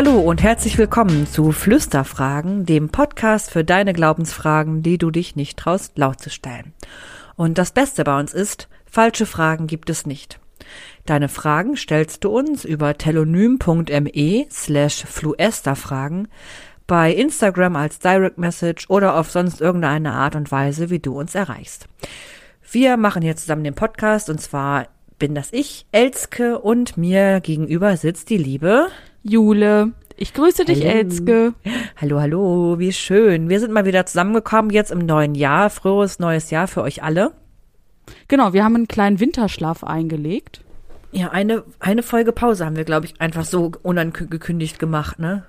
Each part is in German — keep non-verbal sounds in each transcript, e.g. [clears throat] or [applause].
Hallo und herzlich willkommen zu Flüsterfragen, dem Podcast für deine Glaubensfragen, die du dich nicht traust, laut zu stellen. Und das Beste bei uns ist, falsche Fragen gibt es nicht. Deine Fragen stellst du uns über telonym.me slash fluesterfragen, bei Instagram als Direct Message oder auf sonst irgendeine Art und Weise, wie du uns erreichst. Wir machen hier zusammen den Podcast und zwar bin das ich, Elske, und mir gegenüber sitzt die liebe Jule. Ich grüße dich, Hallo. Elske. Hallo, hallo, wie schön. Wir sind mal wieder zusammengekommen jetzt im neuen Jahr. Frohes neues Jahr für euch alle. Genau, wir haben einen kleinen Winterschlaf eingelegt. Ja, eine, eine Folge Pause haben wir, glaube ich, einfach so unangekündigt gemacht, ne?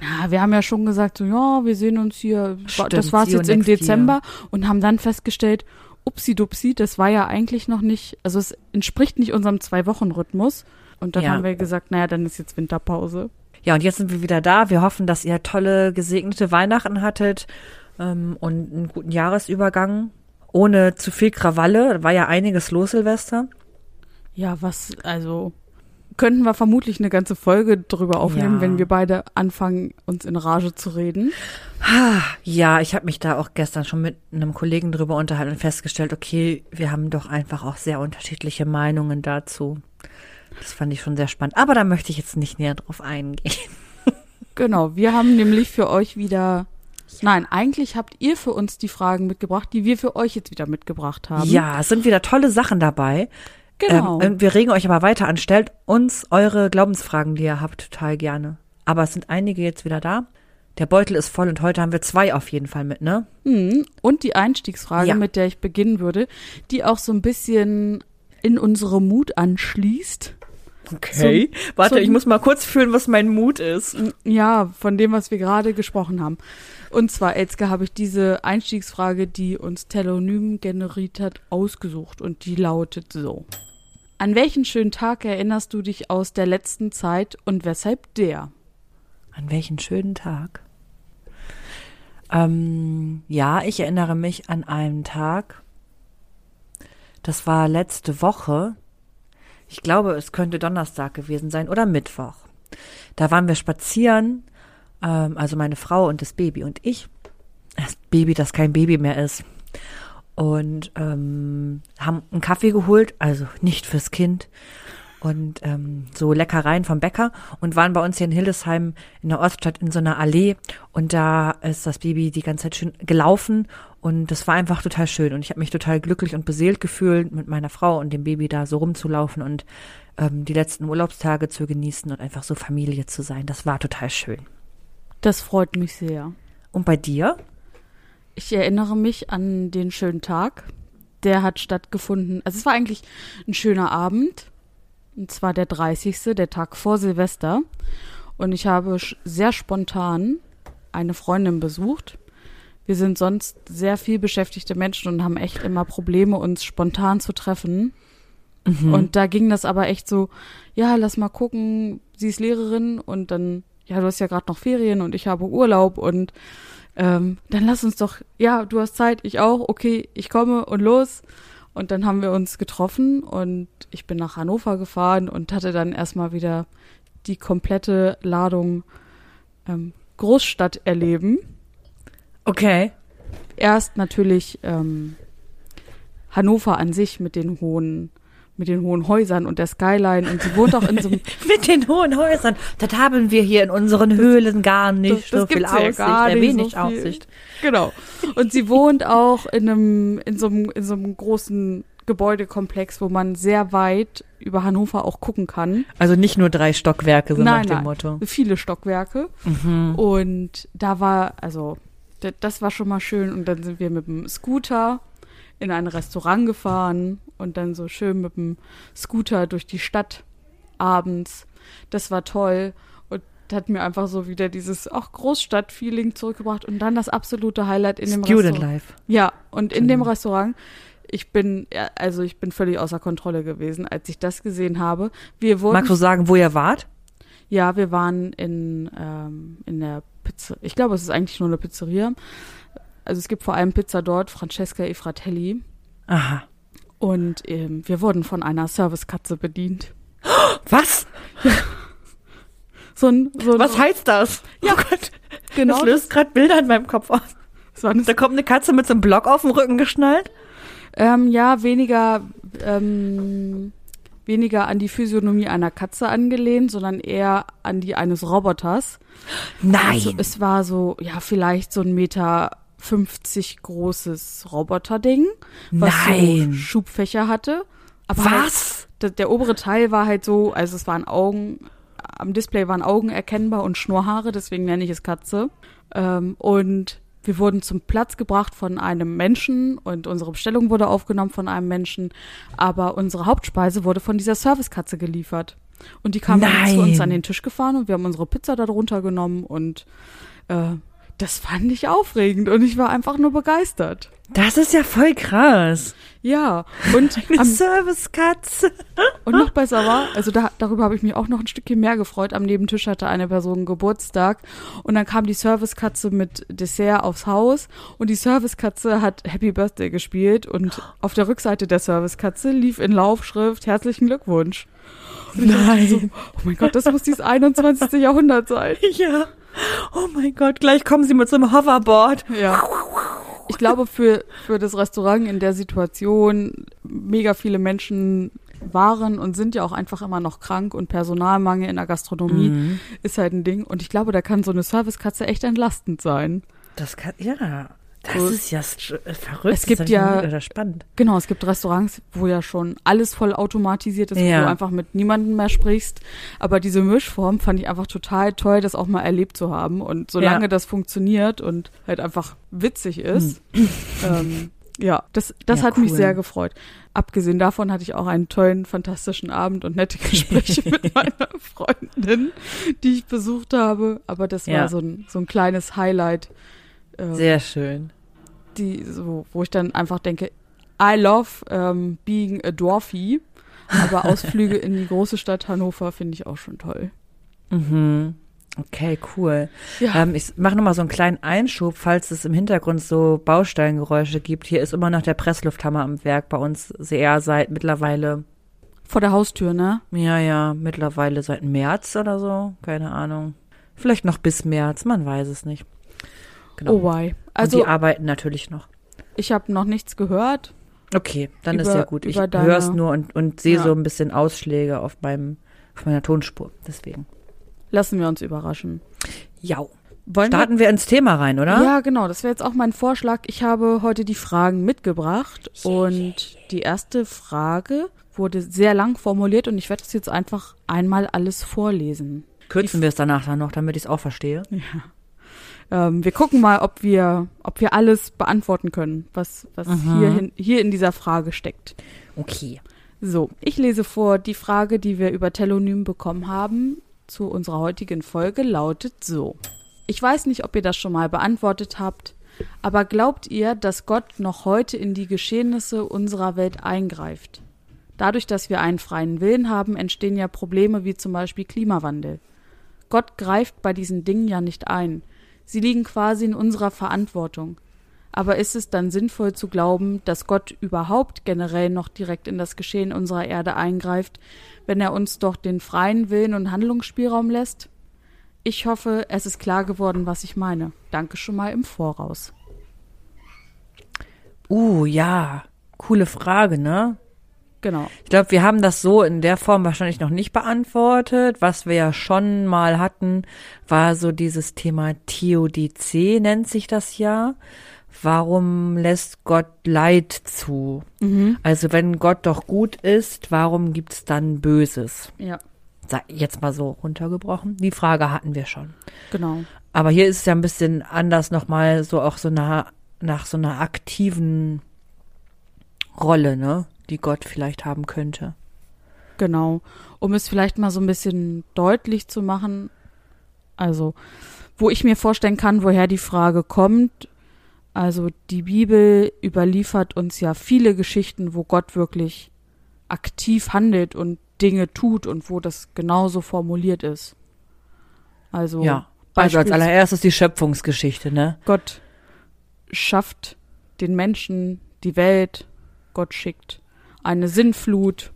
Na, wir haben ja schon gesagt, so, ja, wir sehen uns hier. Stimmt, das war's you jetzt im next year. Dezember und haben dann festgestellt, upsi-dupsi, das war ja eigentlich noch nicht, also es entspricht nicht unserem Zwei-Wochen-Rhythmus. Und dann Ja. haben wir gesagt, naja, dann ist jetzt Winterpause. Ja, und jetzt sind wir wieder da. Wir hoffen, dass ihr tolle, gesegnete Weihnachten hattet ähm, und einen guten Jahresübergang. Ohne zu viel Krawalle. War ja einiges los, Silvester. Ja, was, also, könnten wir vermutlich eine ganze Folge drüber aufnehmen, Ja. wenn wir beide anfangen, uns in Rage zu reden. Ja, ich habe mich da auch gestern schon mit einem Kollegen drüber unterhalten und festgestellt, okay, wir haben doch einfach auch sehr unterschiedliche Meinungen dazu. Das fand ich schon sehr spannend. Aber da möchte ich jetzt nicht näher drauf eingehen. Genau, wir haben nämlich für euch wieder. Nein, eigentlich habt ihr für uns die Fragen mitgebracht, die wir für euch jetzt wieder mitgebracht haben. Ja, es sind wieder tolle Sachen dabei. genau. Ähm, und wir regen euch aber weiter an. Stellt uns eure Glaubensfragen, die ihr habt, total gerne. Aber es sind einige jetzt wieder da. Der Beutel ist voll und heute haben wir zwei auf jeden Fall mit, ne? Hm, Und die Einstiegsfrage, Ja. mit der ich beginnen würde, die auch so ein bisschen in unsere Mut anschließt. Okay. Warte, so- ich muss mal kurz fühlen, was mein Mut ist. Ja, von dem, was wir gerade gesprochen haben. Und zwar, Elske, habe ich diese Einstiegsfrage, die uns Telonym generiert hat, ausgesucht. Und die lautet so. An welchen schönen Tag erinnerst du dich aus der letzten Zeit und weshalb der? An welchen schönen Tag? Ähm, ja, ich erinnere mich an einen Tag. Das war letzte Woche. Ich glaube, es könnte Donnerstag gewesen sein oder Mittwoch. Da waren wir spazieren, ähm, also meine Frau und das Baby und ich. Das Baby, das kein Baby mehr ist. Und ähm, haben einen Kaffee geholt, also nicht fürs Kind. Und ähm, so Leckereien vom Bäcker und waren bei uns hier in Hildesheim in der Oststadt in so einer Allee. Und da ist das Baby die ganze Zeit schön gelaufen und das war einfach total schön. Und ich habe mich total glücklich und beseelt gefühlt, mit meiner Frau und dem Baby da so rumzulaufen und ähm, die letzten Urlaubstage zu genießen und einfach so Familie zu sein. Das war total schön. Das freut mich sehr. Und bei dir? Ich erinnere mich an den schönen Tag. Der hat stattgefunden. Also es war eigentlich ein schöner Abend. Und zwar der 30. der Tag vor Silvester. Und ich habe sehr spontan eine Freundin besucht. Wir sind sonst sehr viel beschäftigte Menschen und haben echt immer Probleme, uns spontan zu treffen. Und da ging das aber echt so, ja, lass mal gucken, sie ist Lehrerin und dann, ja, du hast ja gerade noch Ferien und ich habe Urlaub und ähm, dann lass uns doch, ja, du hast Zeit, ich auch, okay, ich komme und los. Und dann haben wir uns getroffen und ich bin nach Hannover gefahren und hatte dann erstmal wieder die komplette Ladung ähm, Großstadt erleben. Okay. Erst natürlich ähm, Hannover an sich mit den hohen, mit den hohen Häusern und der Skyline und sie wohnt auch in so einem [laughs] Mit den hohen Häusern. Das haben wir hier in unseren Höhlen gar nicht. das so viel Aussicht, gar nicht wenig so viel. Aussicht. Genau. Und sie wohnt auch in einem, in so einem, in so einem großen Gebäudekomplex, wo man sehr weit über Hannover auch gucken kann. Also nicht nur drei Stockwerke, so nach Nein, dem nein. Motto. Viele Stockwerke. Und da war, also, das war schon mal schön. Und dann sind wir mit dem Scooter in ein Restaurant gefahren und dann so schön mit dem Scooter durch die Stadt abends. Das war toll. Und hat mir einfach so wieder dieses auch Großstadt-Feeling zurückgebracht und dann das absolute Highlight in dem Student Restaurant. Life. Ja, und in dem Genau. Restaurant, ich bin, also ich bin völlig außer Kontrolle gewesen, als ich das gesehen habe. Wir wurden, Magst du sagen, wo ihr wart? ja, wir waren in, ähm, in der Pizza, ich glaube, es ist eigentlich nur eine Pizzeria. Also es gibt vor allem Pizza dort, Francesca e Fratelli. Aha. Und ähm, wir wurden von einer Servicekatze bedient. [gasps] Was? So ein, so ein, Was heißt das? Ja, oh Gott. genau. Das löst gerade Bilder in meinem Kopf aus. Eine Da kommt eine Katze mit so einem Block auf dem Rücken geschnallt. Ähm, ja, weniger, ähm, weniger an die Physiognomie einer Katze angelehnt, sondern eher an die eines Roboters. Nein. Also es war so, ja, vielleicht so ein Meter 50 großes Roboterding, was Nein. so Schubfächer hatte. Aber Halt, Was? der, der obere Teil war halt so, also es waren Augen, am Display waren Augen erkennbar und Schnurrhaare, deswegen nenne ich es Katze. Ähm, und wir wurden zum Platz gebracht von einem Menschen und unsere Bestellung wurde aufgenommen von einem Menschen, aber unsere Hauptspeise wurde von dieser Servicekatze geliefert. Und die kam dann Nein. zu uns an den Tisch gefahren und wir haben unsere Pizza da drunter genommen und äh, das fand ich aufregend und ich war einfach nur begeistert. Das ist ja voll krass. Ja, und [laughs] Eine Servicekatze. Und noch besser war, also da, darüber habe ich mich auch noch ein Stückchen mehr gefreut. Am Nebentisch hatte eine Person Geburtstag und dann kam die Servicekatze mit Dessert aufs Haus und die Servicekatze hat Happy Birthday gespielt und auf der Rückseite der Servicekatze lief in Laufschrift Herzlichen Glückwunsch. Und ich dachte so, oh mein Gott, das muss dieses 21. Jahrhundert sein. [laughs] Ja. Oh mein Gott, gleich kommen sie mit so einem Hoverboard. Ja. Ich glaube, für, für das Restaurant in der Situation mega viele Menschen waren und sind ja auch einfach immer noch krank und Personalmangel in der Gastronomie Mhm. ist halt ein Ding. Und ich glaube, da kann so eine Servicekatze echt entlastend sein. Das kann, ja. Das ist ja äh, verrückt. Es gibt ja- Oder spannend. Genau, es gibt Restaurants, wo ja schon alles voll automatisiert ist, wo Ja. du einfach mit niemandem mehr sprichst. Aber diese Mischform fand ich einfach total toll, das auch mal erlebt zu haben. Und solange Ja. das funktioniert und halt einfach witzig ist, ähm, ja, das, das Ja, hat mich cool. sehr gefreut. Abgesehen davon hatte ich auch einen tollen, fantastischen Abend und nette Gespräche [laughs] mit meiner Freundin, die ich besucht habe. Aber das war so ein, so ein kleines Highlight. äh, Sehr schön. Die so, wo ich dann einfach denke, I love ähm, being a Dwarfie, aber Ausflüge in die große Stadt Hannover finde ich auch schon toll. Mhm. Okay, cool. Ja, Ähm, ich mache nochmal so einen kleinen Einschub, falls es im Hintergrund so Bausteingeräusche gibt. Hier ist immer noch der Presslufthammer am Werk bei uns sehr seit mittlerweile, vor der Haustür, ne? ja, ja, mittlerweile seit März oder so. Keine Ahnung. Vielleicht noch bis März, man weiß es nicht. Genau. Oh why. Also, Also die arbeiten natürlich noch. ich habe noch nichts gehört. Okay, dann ist Über- ja gut. Ich höre es nur und, und sehe Ja. so ein bisschen Ausschläge auf meinem, auf meiner Tonspur. Deswegen. Lassen wir uns überraschen. Ja. Wollen Starten wir ins Thema rein, wir? oder? Ja, genau. Das wäre jetzt auch mein Vorschlag. Ich habe heute die Fragen mitgebracht und die erste Frage wurde sehr lang formuliert und ich werde es jetzt einfach einmal alles vorlesen. Kürzen wir es danach dann noch, damit ich es auch verstehe. Ähm, wir gucken mal, ob wir, ob wir alles beantworten können, was, was hier, hin, hier in dieser Frage steckt. Okay. So, ich lese vor, die Frage, die wir über Telonym bekommen haben, zu unserer heutigen Folge lautet so. Ich weiß nicht, ob ihr das schon mal beantwortet habt, aber glaubt ihr, dass Gott noch heute in die Geschehnisse unserer Welt eingreift? Dadurch, dass wir einen freien Willen haben, entstehen ja Probleme wie zum Beispiel Klimawandel. Gott greift bei diesen Dingen ja nicht ein. Sie liegen quasi in unserer Verantwortung. Aber ist es dann sinnvoll zu glauben, dass Gott überhaupt generell noch direkt in das Geschehen unserer Erde eingreift, wenn er uns doch den freien Willen und Handlungsspielraum lässt? Ich hoffe, es ist klar geworden, was ich meine. Danke schon mal im Voraus. Uh, ja. Coole Frage, ne? Genau. Ich glaube, wir haben das so in der Form wahrscheinlich noch nicht beantwortet. Was wir ja schon mal hatten, war so dieses Thema Theodizee, nennt sich das ja. Warum lässt Gott Leid zu? Mhm. Also wenn Gott doch gut ist, warum gibt's dann Böses? Ja, jetzt mal so runtergebrochen. Die Frage hatten wir schon. genau. Aber hier ist es ja ein bisschen anders nochmal so auch so nach, nach so einer aktiven Rolle, ne? Die Gott vielleicht haben könnte. Genau. Um es vielleicht mal so ein bisschen deutlich zu machen, also wo ich mir vorstellen kann, woher die Frage kommt. Also die Bibel überliefert uns ja viele Geschichten, wo Gott wirklich aktiv handelt und Dinge tut und wo das genauso formuliert ist. Also Ja. Also als allererstes die Schöpfungsgeschichte, ne? Gott schafft den Menschen, die Welt, Gott schickt eine Sinnflut.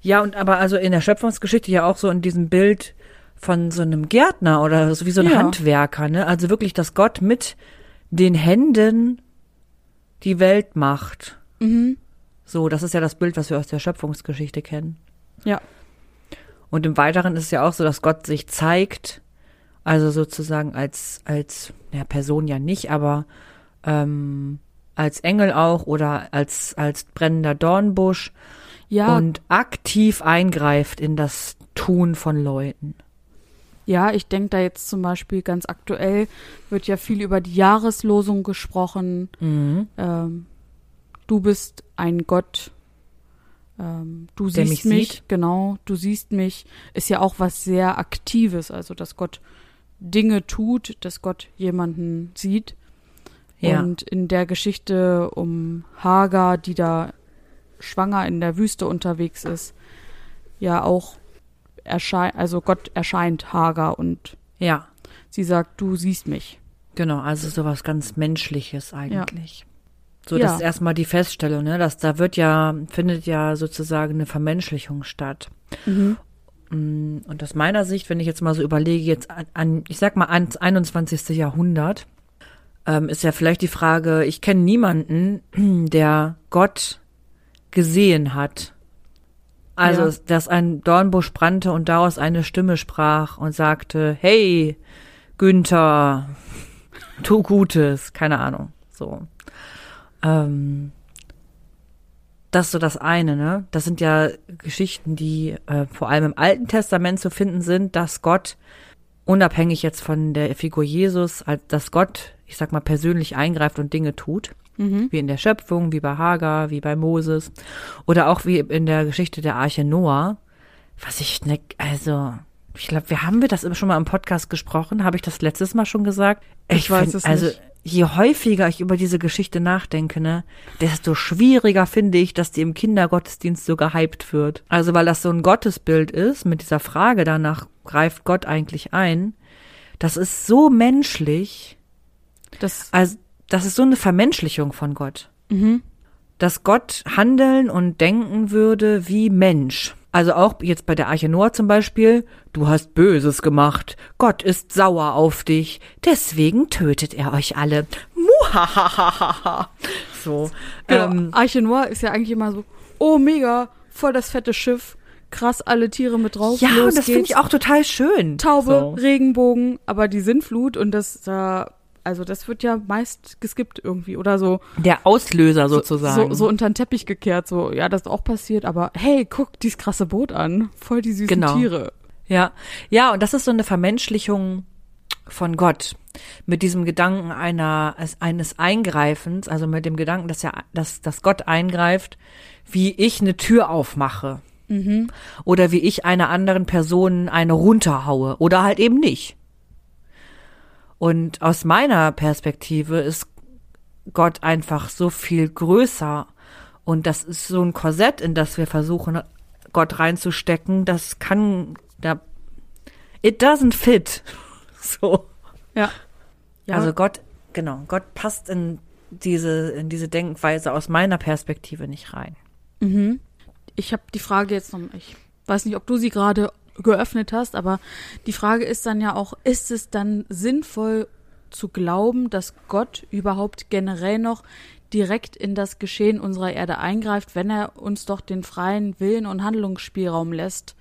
Ja, und aber also in der Schöpfungsgeschichte ja auch so in diesem Bild von so einem Gärtner oder so wie so ein Ja. Handwerker, ne? Also wirklich, dass Gott mit den Händen die Welt macht. Mhm. So, das ist ja das Bild, was wir aus der Schöpfungsgeschichte kennen. Ja. Und im Weiteren ist es ja auch so, dass Gott sich zeigt, also sozusagen als, als, ja, Person ja nicht, aber ähm, als Engel auch oder als, als brennender Dornbusch Ja, und aktiv eingreift in das Tun von Leuten. ja, ich denke da jetzt zum Beispiel ganz aktuell wird ja viel über die Jahreslosung gesprochen. Mhm. Ähm, du bist ein Gott. Ähm, du Der siehst mich sieht. genau, du siehst mich, ist ja auch was sehr Aktives, also dass Gott Dinge tut, dass Gott jemanden sieht. Ja. Und in der Geschichte um Hagar, die da schwanger in der Wüste unterwegs ist, ja auch erscheint, also Gott erscheint Hagar und Ja, sie sagt, du siehst mich. genau, also sowas ganz Menschliches eigentlich. So, Ja. das ist erstmal die Feststellung, ne, dass da wird ja, findet ja sozusagen eine Vermenschlichung statt. Mm, Und aus meiner Sicht, wenn ich jetzt mal so überlege, jetzt an, an ich sag mal ans 21. Jahrhundert, ähm, ist ja vielleicht die Frage, ich kenne niemanden, [clears throat] der Gott gesehen hat. Also, Ja. dass ein Dornbusch brannte und daraus eine Stimme sprach und sagte, hey, Günther, tu Gutes, keine Ahnung, so. Ähm, das ist so das eine, ne? Das sind ja Geschichten, die äh, vor allem im Alten Testament zu finden sind, dass Gott, unabhängig jetzt von der Figur Jesus, als dass Gott, ich sag mal, persönlich eingreift und Dinge tut. Wie in der Schöpfung, wie bei Hagar, wie bei Moses. Oder auch wie in der Geschichte der Arche Noah. Was ich, ne, also, ich glaube, wir haben wir das schon mal im Podcast gesprochen. Habe ich das letztes Mal schon gesagt? Ich weiß find, es also, nicht. je häufiger ich über diese Geschichte nachdenke, ne, desto schwieriger finde ich, dass die im Kindergottesdienst so gehypt wird. Also, weil das so ein Gottesbild ist, mit dieser Frage danach, greift Gott eigentlich ein? Das ist so menschlich. Das, Also, das ist so eine Vermenschlichung von Gott. mhm. Dass Gott handeln und denken würde wie Mensch. Also auch jetzt bei der Arche Noah zum Beispiel, du hast Böses gemacht, Gott ist sauer auf dich, deswegen tötet er euch alle. Muhahaha. So. Genau. Ähm, Arche Noah ist ja eigentlich immer so, oh mega, voll das fette Schiff, krass, alle Tiere mit drauf. ja, und das finde ich auch total schön. Taube, So. Regenbogen, aber die Sintflut und das da, also das wird ja meist geskippt irgendwie oder so. Der Auslöser So, sozusagen. so unter den Teppich gekehrt, so, ja, das ist auch passiert, aber hey, guck dieses krasse Boot an. Voll die süßen Genau. Tiere. Ja, ja, und das ist so eine Vermenschlichung von Gott mit diesem Gedanken einer eines Eingreifens, also mit dem Gedanken, dass ja, dass, dass Gott eingreift, wie ich eine Tür aufmache oder wie ich einer anderen Person eine runterhaue oder halt eben nicht. Und aus meiner Perspektive ist Gott einfach so viel größer und das ist so ein Korsett, in das wir versuchen, Gott reinzustecken, das kann, da, it doesn't fit. [laughs] So. Ja. ja. Also Gott, genau, Gott passt in diese, in diese Denkweise aus meiner Perspektive nicht rein. Mhm. Ich habe die Frage jetzt noch, ich weiß nicht, ob du sie gerade geöffnet hast, aber die Frage ist dann ja auch, ist es dann sinnvoll zu glauben, dass Gott überhaupt generell noch direkt in das Geschehen unserer Erde eingreift, wenn er uns doch den freien Willen und Handlungsspielraum lässt?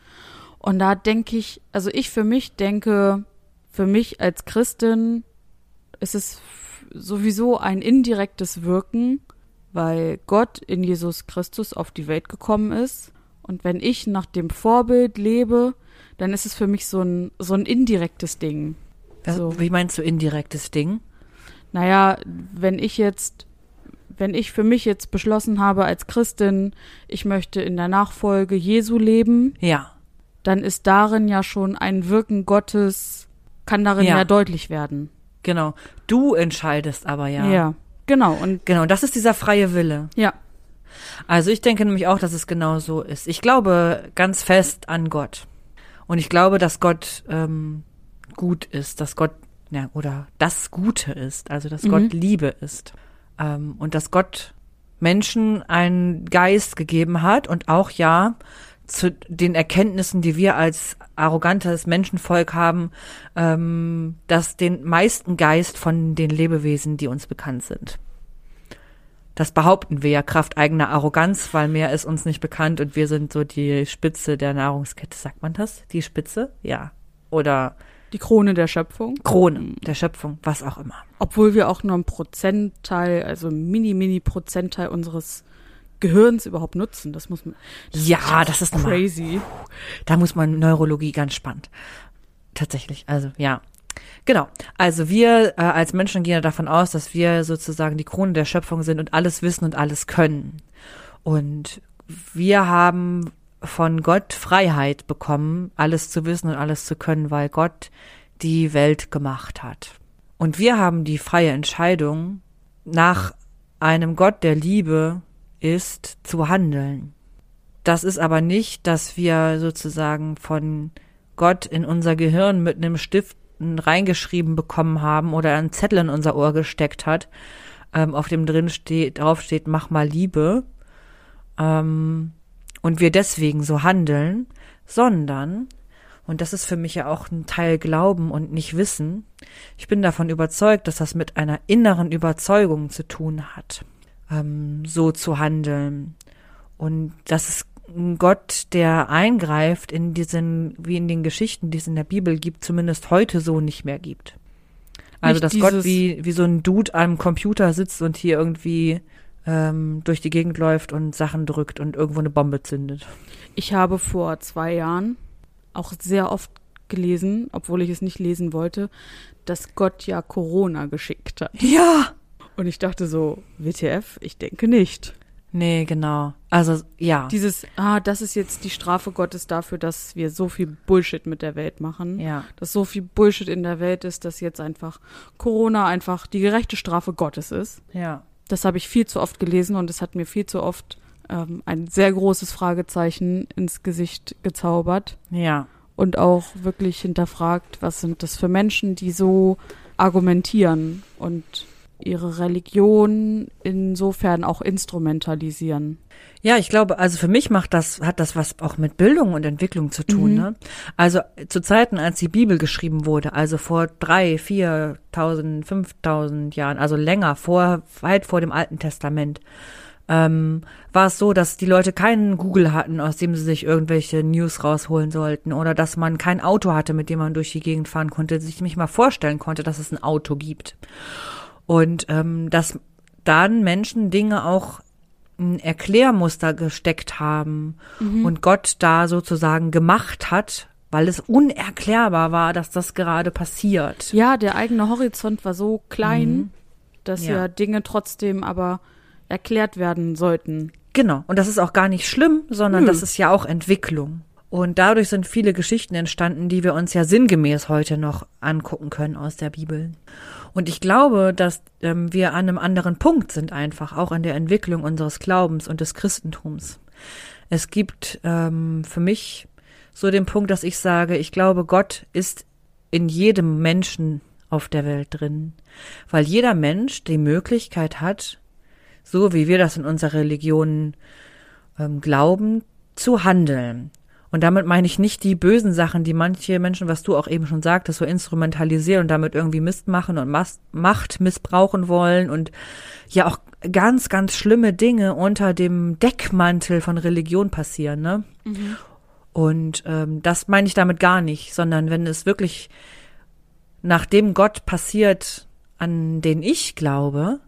Und da denke ich, also ich für mich denke, für mich als Christin ist es sowieso ein indirektes Wirken, weil Gott in Jesus Christus auf die Welt gekommen ist. Und wenn ich nach dem Vorbild lebe, dann ist es für mich so ein, so ein indirektes Ding. Das, So. Wie meinst du indirektes Ding? Naja, wenn ich jetzt, wenn ich für mich jetzt beschlossen habe als Christin, ich möchte in der Nachfolge Jesu leben, Ja, dann ist darin ja schon ein Wirken Gottes, kann darin Ja. ja, deutlich werden. genau. Du entscheidest aber ja. ja. Genau, und Genau, das ist dieser freie Wille. ja, Also ich denke nämlich auch, dass es genau so ist. Ich glaube ganz fest an Gott. Und ich glaube, dass Gott ähm, gut ist, dass Gott, ja, oder das Gute ist, also dass Gott Liebe ist. Ähm, und dass Gott Menschen einen Geist gegeben hat und auch ja zu den Erkenntnissen, die wir als arrogantes Menschenvolk haben, ähm, das den meisten Geist von den Lebewesen, die uns bekannt sind. Das behaupten wir ja Kraft eigener Arroganz, weil mehr ist uns nicht bekannt und wir sind so die Spitze der Nahrungskette. Sagt man das? Die Spitze? Ja. Oder Die Krone der Schöpfung. Krone der Schöpfung, was auch immer. Obwohl wir auch nur einen Prozentteil, also einen mini, mini Prozentteil unseres Gehirns überhaupt nutzen. Das muss man. Ja, das ist crazy. da muss man Neurologie ganz spannend. Tatsächlich, also ja. Genau. Also wir äh, als Menschen gehen ja davon aus, dass wir sozusagen die Krone der Schöpfung sind und alles wissen und alles können. Und wir haben von Gott Freiheit bekommen, alles zu wissen und alles zu können, weil Gott die Welt gemacht hat. Und wir haben die freie Entscheidung, nach einem Gott der Liebe ist, zu handeln. Das ist aber nicht, dass wir sozusagen von Gott in unser Gehirn mit einem Stift reingeschrieben bekommen haben oder einen Zettel in unser Ohr gesteckt hat, ähm, auf dem drin steht, drauf steht, mach mal Liebe, ähm, und wir deswegen so handeln, sondern, und das ist für mich ja auch ein Teil Glauben und nicht Wissen, ich bin davon überzeugt, dass das mit einer inneren Überzeugung zu tun hat, ähm, so zu handeln. Und das ist ein Gott, der eingreift in diesen, wie in den Geschichten, die es in der Bibel gibt, zumindest heute so nicht mehr gibt. Also, Nicht dass Gott wie, wie so ein Dude am Computer sitzt und hier irgendwie ähm, durch die Gegend läuft und Sachen drückt und irgendwo eine Bombe zündet. Ich habe vor zwei Jahren auch sehr oft gelesen, obwohl ich es nicht lesen wollte, dass Gott ja Corona geschickt hat. Ja! Und ich dachte so, WTF? Ich denke nicht. Nee, genau. Also, ja. Dieses, ah, das ist jetzt die Strafe Gottes dafür, dass wir so viel Bullshit mit der Welt machen. ja. Dass so viel Bullshit in der Welt ist, dass jetzt einfach Corona einfach die gerechte Strafe Gottes ist. Ja. Das habe ich viel zu oft gelesen und es hat mir viel zu oft ähm, ein sehr großes Fragezeichen ins Gesicht gezaubert Ja. und auch wirklich hinterfragt, was sind das für Menschen, die so argumentieren und ihre Religion insofern auch instrumentalisieren. Ja, ich glaube, also für mich macht das, hat das was auch mit Bildung und Entwicklung zu tun, Mhm. ne? Also zu Zeiten, als die Bibel geschrieben wurde, also vor drei, viertausend, fünftausend Jahren, also länger, vor, weit vor dem Alten Testament, ähm, war es so, dass die Leute keinen Google hatten, aus dem sie sich irgendwelche News rausholen sollten oder dass man kein Auto hatte, mit dem man durch die Gegend fahren konnte, sich nicht mal vorstellen konnte, dass es ein Auto gibt. Und ähm, dass dann Menschen Dinge auch ein Erklärmuster gesteckt haben und Gott da sozusagen gemacht hat, weil es unerklärbar war, dass das gerade passiert. Ja, der eigene Horizont war so klein, dass Ja. ja. Dinge trotzdem aber erklärt werden sollten. Genau. Und das ist auch gar nicht schlimm, sondern Nö. das ist ja auch Entwicklung. Und dadurch sind viele Geschichten entstanden, die wir uns ja sinngemäß heute noch angucken können aus der Bibel. Und ich glaube, dass ähm, wir an einem anderen Punkt sind einfach, auch in der Entwicklung unseres Glaubens und des Christentums. Es gibt ähm, für mich so den Punkt, dass ich sage, ich glaube, Gott ist in jedem Menschen auf der Welt drin, weil jeder Mensch die Möglichkeit hat, so wie wir das in unserer Religion ähm, glauben, zu handeln. Und damit meine ich nicht die bösen Sachen, die manche Menschen, was du auch eben schon sagtest, so instrumentalisieren und damit irgendwie Mist machen und Mas Macht missbrauchen wollen und ja auch ganz, ganz schlimme Dinge unter dem Deckmantel von Religion passieren, ne? Und ähm, das meine ich damit gar nicht, sondern wenn es wirklich nach dem Gott passiert, an den ich glaube,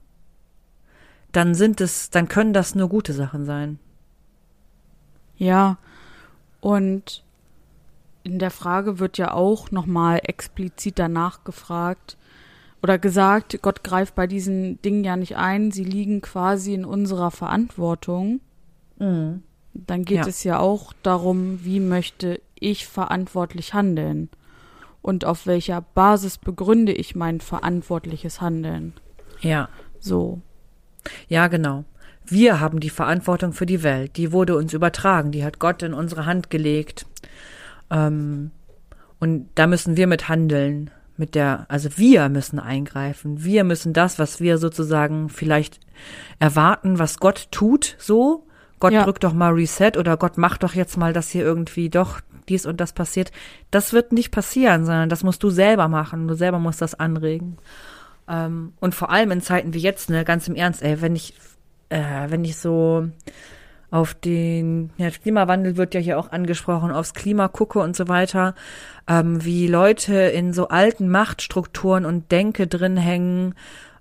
dann sind es, dann können das nur gute Sachen sein. Ja, und in der Frage wird ja auch nochmal explizit danach gefragt oder gesagt, Gott greift bei diesen Dingen ja nicht ein, sie liegen quasi in unserer Verantwortung. Dann geht Ja. es ja auch darum, wie möchte ich verantwortlich handeln und auf welcher Basis begründe ich mein verantwortliches Handeln. Ja. So. Ja, genau. Wir haben die Verantwortung für die Welt. Die wurde uns übertragen. Die hat Gott in unsere Hand gelegt. Ähm, und da müssen wir mit handeln. Mit der, also wir müssen eingreifen. Wir müssen das, was wir sozusagen vielleicht erwarten, was Gott tut, so Gott Ja. drückt doch mal Reset oder Gott macht doch jetzt mal, dass hier irgendwie doch dies und das passiert. Das wird nicht passieren, sondern das musst du selber machen. Du selber musst das anregen. Ähm, und vor allem in Zeiten wie jetzt, ne, ganz im Ernst, ey, wenn ich, äh, wenn ich so auf den ja, Klimawandel wird ja hier auch angesprochen, aufs Klima gucke und so weiter, ähm, wie Leute in so alten Machtstrukturen und Denke drin hängen,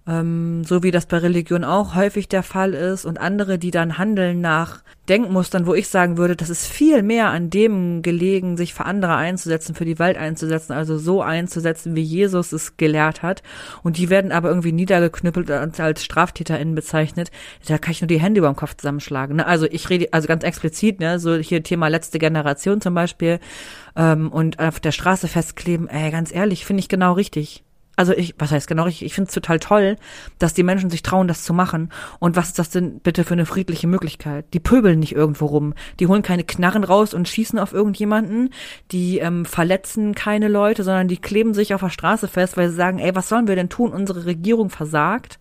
ähm, so wie das bei Religion auch häufig der Fall ist und andere, die dann handeln nach Denkmustern, wo ich sagen würde, das ist viel mehr an dem gelegen, sich für andere einzusetzen, für die Welt einzusetzen, also so einzusetzen, wie Jesus es gelehrt hat. Und die werden aber irgendwie niedergeknüppelt und als StraftäterInnen bezeichnet. Da kann ich nur die Hände über dem Kopf zusammenschlagen. Ne? Also ich rede, also ganz explizit, ne, so hier Thema letzte Generation zum Beispiel ähm, und auf der Straße festkleben, ey, ganz ehrlich, finde ich genau richtig. Also ich, was heißt genau richtig? Ich finde es total toll, dass die Menschen sich trauen, das zu machen. Und was ist das denn bitte für eine friedliche Möglichkeit? Die pöbeln nicht irgendwo rum. Die holen keine Knarren raus und schießen auf irgendjemanden. Die ähm, verletzen keine Leute, sondern die kleben sich auf der Straße fest, weil sie sagen, ey, was sollen wir denn tun? Unsere Regierung versagt.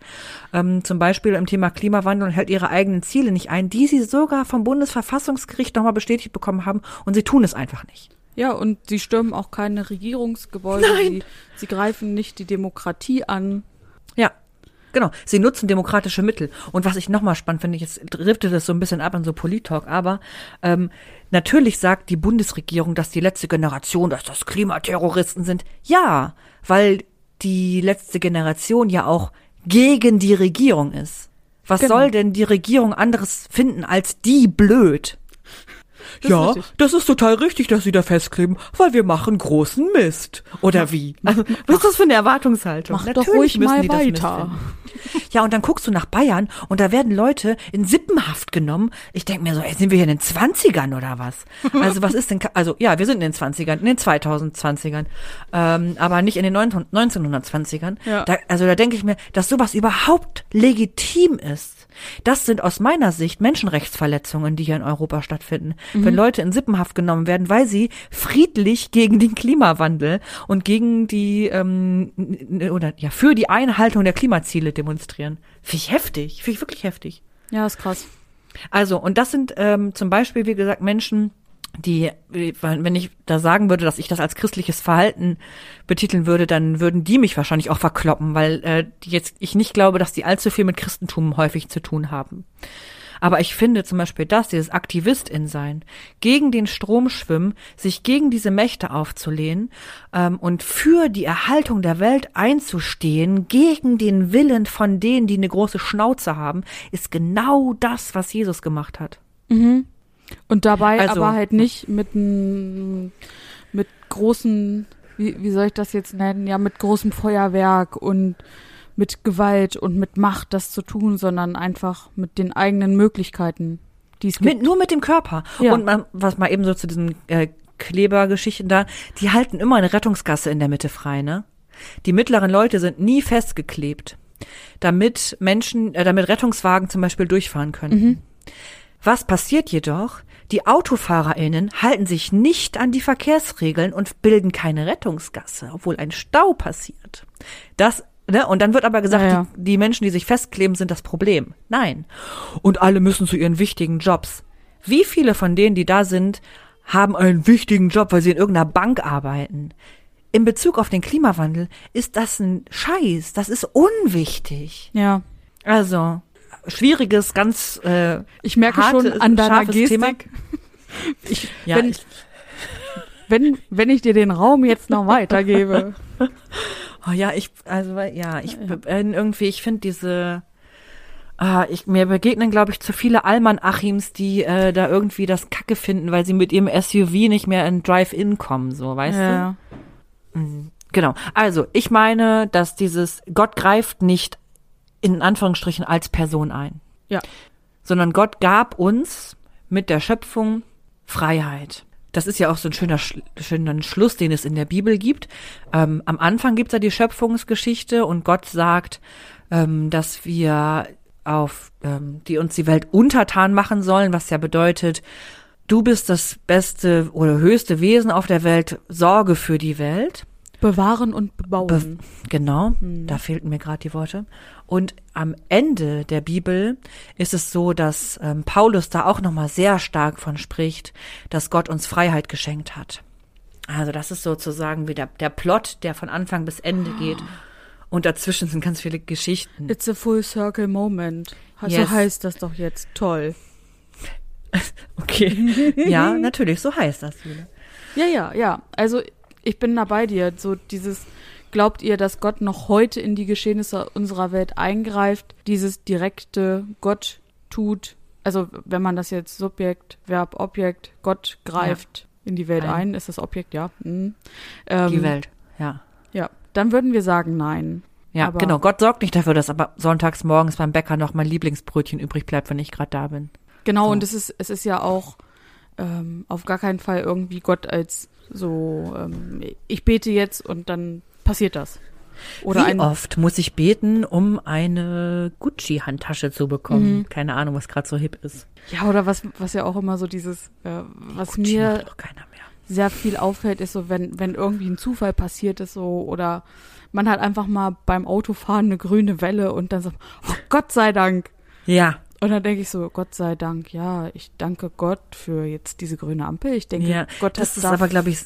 Ähm, zum Beispiel im Thema Klimawandel und hält ihre eigenen Ziele nicht ein, die sie sogar vom Bundesverfassungsgericht nochmal bestätigt bekommen haben. Und sie tun es einfach nicht. Ja, und sie stürmen auch keine Regierungsgebäude. Nein. Sie, sie greifen nicht die Demokratie an. Ja, genau. Sie nutzen demokratische Mittel. Und was ich nochmal spannend finde, jetzt driftet das so ein bisschen ab an so Polit-Talk, aber ähm, natürlich sagt die Bundesregierung, dass die letzte Generation, dass das Klimaterroristen sind. Ja, weil die letzte Generation ja auch gegen die Regierung ist. Was Genau. soll denn die Regierung anderes finden als die blöd? Das ist ja, richtig. das ist total richtig, dass sie da festkleben, weil wir machen großen Mist. Oder wie? [laughs] Also, was ist das für eine Erwartungshaltung? Mach doch ruhig mal weiter. Ja, und dann guckst du nach Bayern und da werden Leute in Sippenhaft genommen. Ich denk mir so, ey, sind wir hier in den 20ern oder was? Also was ist denn, also ja, wir sind in den 20ern, in den 2020ern, ähm, aber nicht in den 19 1920ern. Ja. Da, also da denke ich mir, dass sowas überhaupt legitim ist. Das sind aus meiner Sicht Menschenrechtsverletzungen, die hier in Europa stattfinden. Wenn Leute in Sippenhaft genommen werden, weil sie friedlich gegen den Klimawandel und gegen die ähm, oder ja für die Einhaltung der Klimaziele demonstrieren. Finde ich heftig, finde ich wirklich heftig. Ja, ist krass. Also, und das sind ähm, zum Beispiel, wie gesagt, Menschen, die, äh, wenn ich da sagen würde, dass ich das als christliches Verhalten betiteln würde, dann würden die mich wahrscheinlich auch verkloppen, weil äh, jetzt ich nicht glaube, dass die allzu viel mit Christentum häufig zu tun haben. Aber ich finde zum Beispiel das, dieses Aktivistin-Sein, gegen den Strom schwimmen, sich gegen diese Mächte aufzulehnen ähm, und für die Erhaltung der Welt einzustehen, gegen den Willen von denen, die eine große Schnauze haben, ist genau das, was Jesus gemacht hat. Und dabei Also- aber halt nicht mit n- mit großen, wie, wie soll ich das jetzt nennen? Ja, mit großem Feuerwerk und mit Gewalt und mit Macht das zu tun, sondern einfach mit den eigenen Möglichkeiten, die es gibt. Mit, nur mit dem Körper. Ja. Und man, was mal eben so zu diesen äh, Klebergeschichten da, die halten immer eine Rettungsgasse in der Mitte frei, ne? Die mittleren Leute sind nie festgeklebt, damit Menschen, äh, damit Rettungswagen zum Beispiel durchfahren können. Was passiert jedoch? Die AutofahrerInnen halten sich nicht an die Verkehrsregeln und bilden keine Rettungsgasse, obwohl ein Stau passiert. Das, ne? Und dann wird aber gesagt, Ja. Die, die Menschen, die sich festkleben, sind das Problem. Nein. Und alle müssen zu ihren wichtigen Jobs. Wie viele von denen, die da sind, haben einen wichtigen Job, weil sie in irgendeiner Bank arbeiten? In Bezug auf den Klimawandel ist das ein Scheiß. Das ist unwichtig. Ja. Also, schwieriges, ganz äh, Ich merke Harte- schon an deiner scharfes Thema. Gestik. [laughs] Ich, [laughs] Ja, wenn, ich- wenn, wenn ich dir den Raum jetzt noch weitergebe. [laughs] Oh ja, ich, also ja, ich bin irgendwie, ich finde diese, ah, ich, mir begegnen, glaube ich, zu viele Allmann-Achims, die äh, da irgendwie das Kacke finden, weil sie mit ihrem SUV nicht mehr in Drive-In kommen, so, weißt ja. du? Genau. Also, ich meine, dass dieses Gott greift nicht in Anführungsstrichen als Person ein. Ja. Sondern Gott gab uns mit der Schöpfung Freiheit. Das ist ja auch so ein schöner, Sch- schöner Schluss, den es in der Bibel gibt. Ähm, am Anfang gibt es ja die Schöpfungsgeschichte und Gott sagt, ähm, dass wir auf, ähm, die uns die Welt untertan machen sollen, was ja bedeutet, du bist das beste oder höchste Wesen auf der Welt, sorge für die Welt. Bewahren und bebauen. Be genau, Hm. da fehlten mir gerade die Worte. Und am Ende der Bibel ist es so, dass ähm, Paulus da auch nochmal sehr stark von spricht, dass Gott uns Freiheit geschenkt hat. Also das ist sozusagen wie der, Plot, der von Anfang bis Ende geht. Und dazwischen sind ganz viele Geschichten. It's a full circle moment. So Yes. heißt das doch jetzt. Toll. [laughs] Okay. ja, [laughs] natürlich, so heißt das. Ja, ja, ja. Also ich bin da bei dir. So dieses, glaubt ihr, dass Gott noch heute in die Geschehnisse unserer Welt eingreift? Dieses direkte Gott tut, also wenn man das jetzt Subjekt, Verb, Objekt, Gott greift in die Welt Ein. ein, ist das Objekt, ja. Mhm. Ähm, Die Welt, ja. Ja, dann würden wir sagen nein. Ja, Aber- genau. Gott sorgt nicht dafür, dass aber sonntags morgens beim Bäcker noch mein Lieblingsbrötchen übrig bleibt, wenn ich gerade da bin. Genau, So. und es ist, es ist ja auch ähm, auf gar keinen Fall irgendwie Gott als so, ähm, ich bete jetzt und dann passiert das. Oder Wie oft muss ich beten, um eine Gucci-Handtasche zu bekommen? Mhm. Keine Ahnung, was gerade so hip ist. Ja, oder was, was ja auch immer so dieses, äh, was Gucci mir sehr viel auffällt, ist so, wenn, wenn irgendwie ein Zufall passiert ist, so, oder man hat einfach mal beim Autofahren eine grüne Welle und dann so, oh Gott sei Dank. Ja, Und dann denke ich so, Gott sei Dank, ja, ich danke Gott für jetzt diese grüne Ampel. Ich denke, ja. Gott das hat ist aber, glaube ich,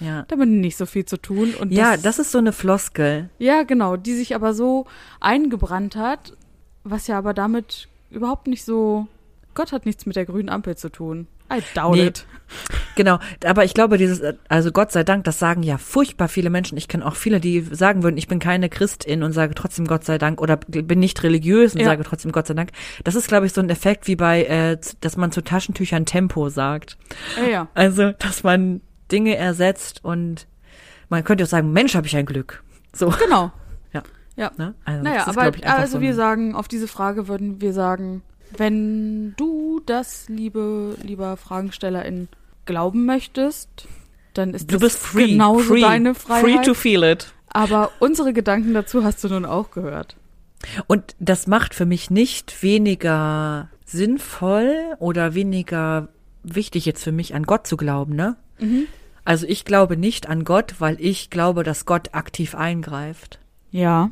ja. damit nicht so viel zu tun. Und Ja, das ist so eine Floskel. Ja, genau, die sich aber so eingebrannt hat, was ja aber damit überhaupt nicht so. Gott hat nichts mit der grünen Ampel zu tun. I doubt Nee. it. Genau, aber ich glaube, dieses, also Gott sei Dank, das sagen ja furchtbar viele Menschen. Ich kenne auch viele, die sagen würden, ich bin keine Christin und sage trotzdem Gott sei Dank oder bin nicht religiös und Ja. sage trotzdem Gott sei Dank. Das ist, glaube ich, so ein Effekt wie bei, äh, dass man zu Taschentüchern Tempo sagt. Ja, ja. Also, dass man Dinge ersetzt und man könnte auch sagen, Mensch, habe ich ein Glück. So, Genau. [laughs] ne? Also, Naja, aber also so wir sagen, auf diese Frage würden wir sagen, wenn du das, liebe, lieber Fragenstellerin, glauben möchtest, dann ist Du das bist free, genauso free, deine Freiheit. free to feel it. aber unsere Gedanken dazu hast du nun auch gehört. Und das macht für mich nicht weniger sinnvoll oder weniger wichtig jetzt für mich an Gott zu glauben, ne? Mhm. Also ich glaube nicht an Gott, weil ich glaube, dass Gott aktiv eingreift. Ja.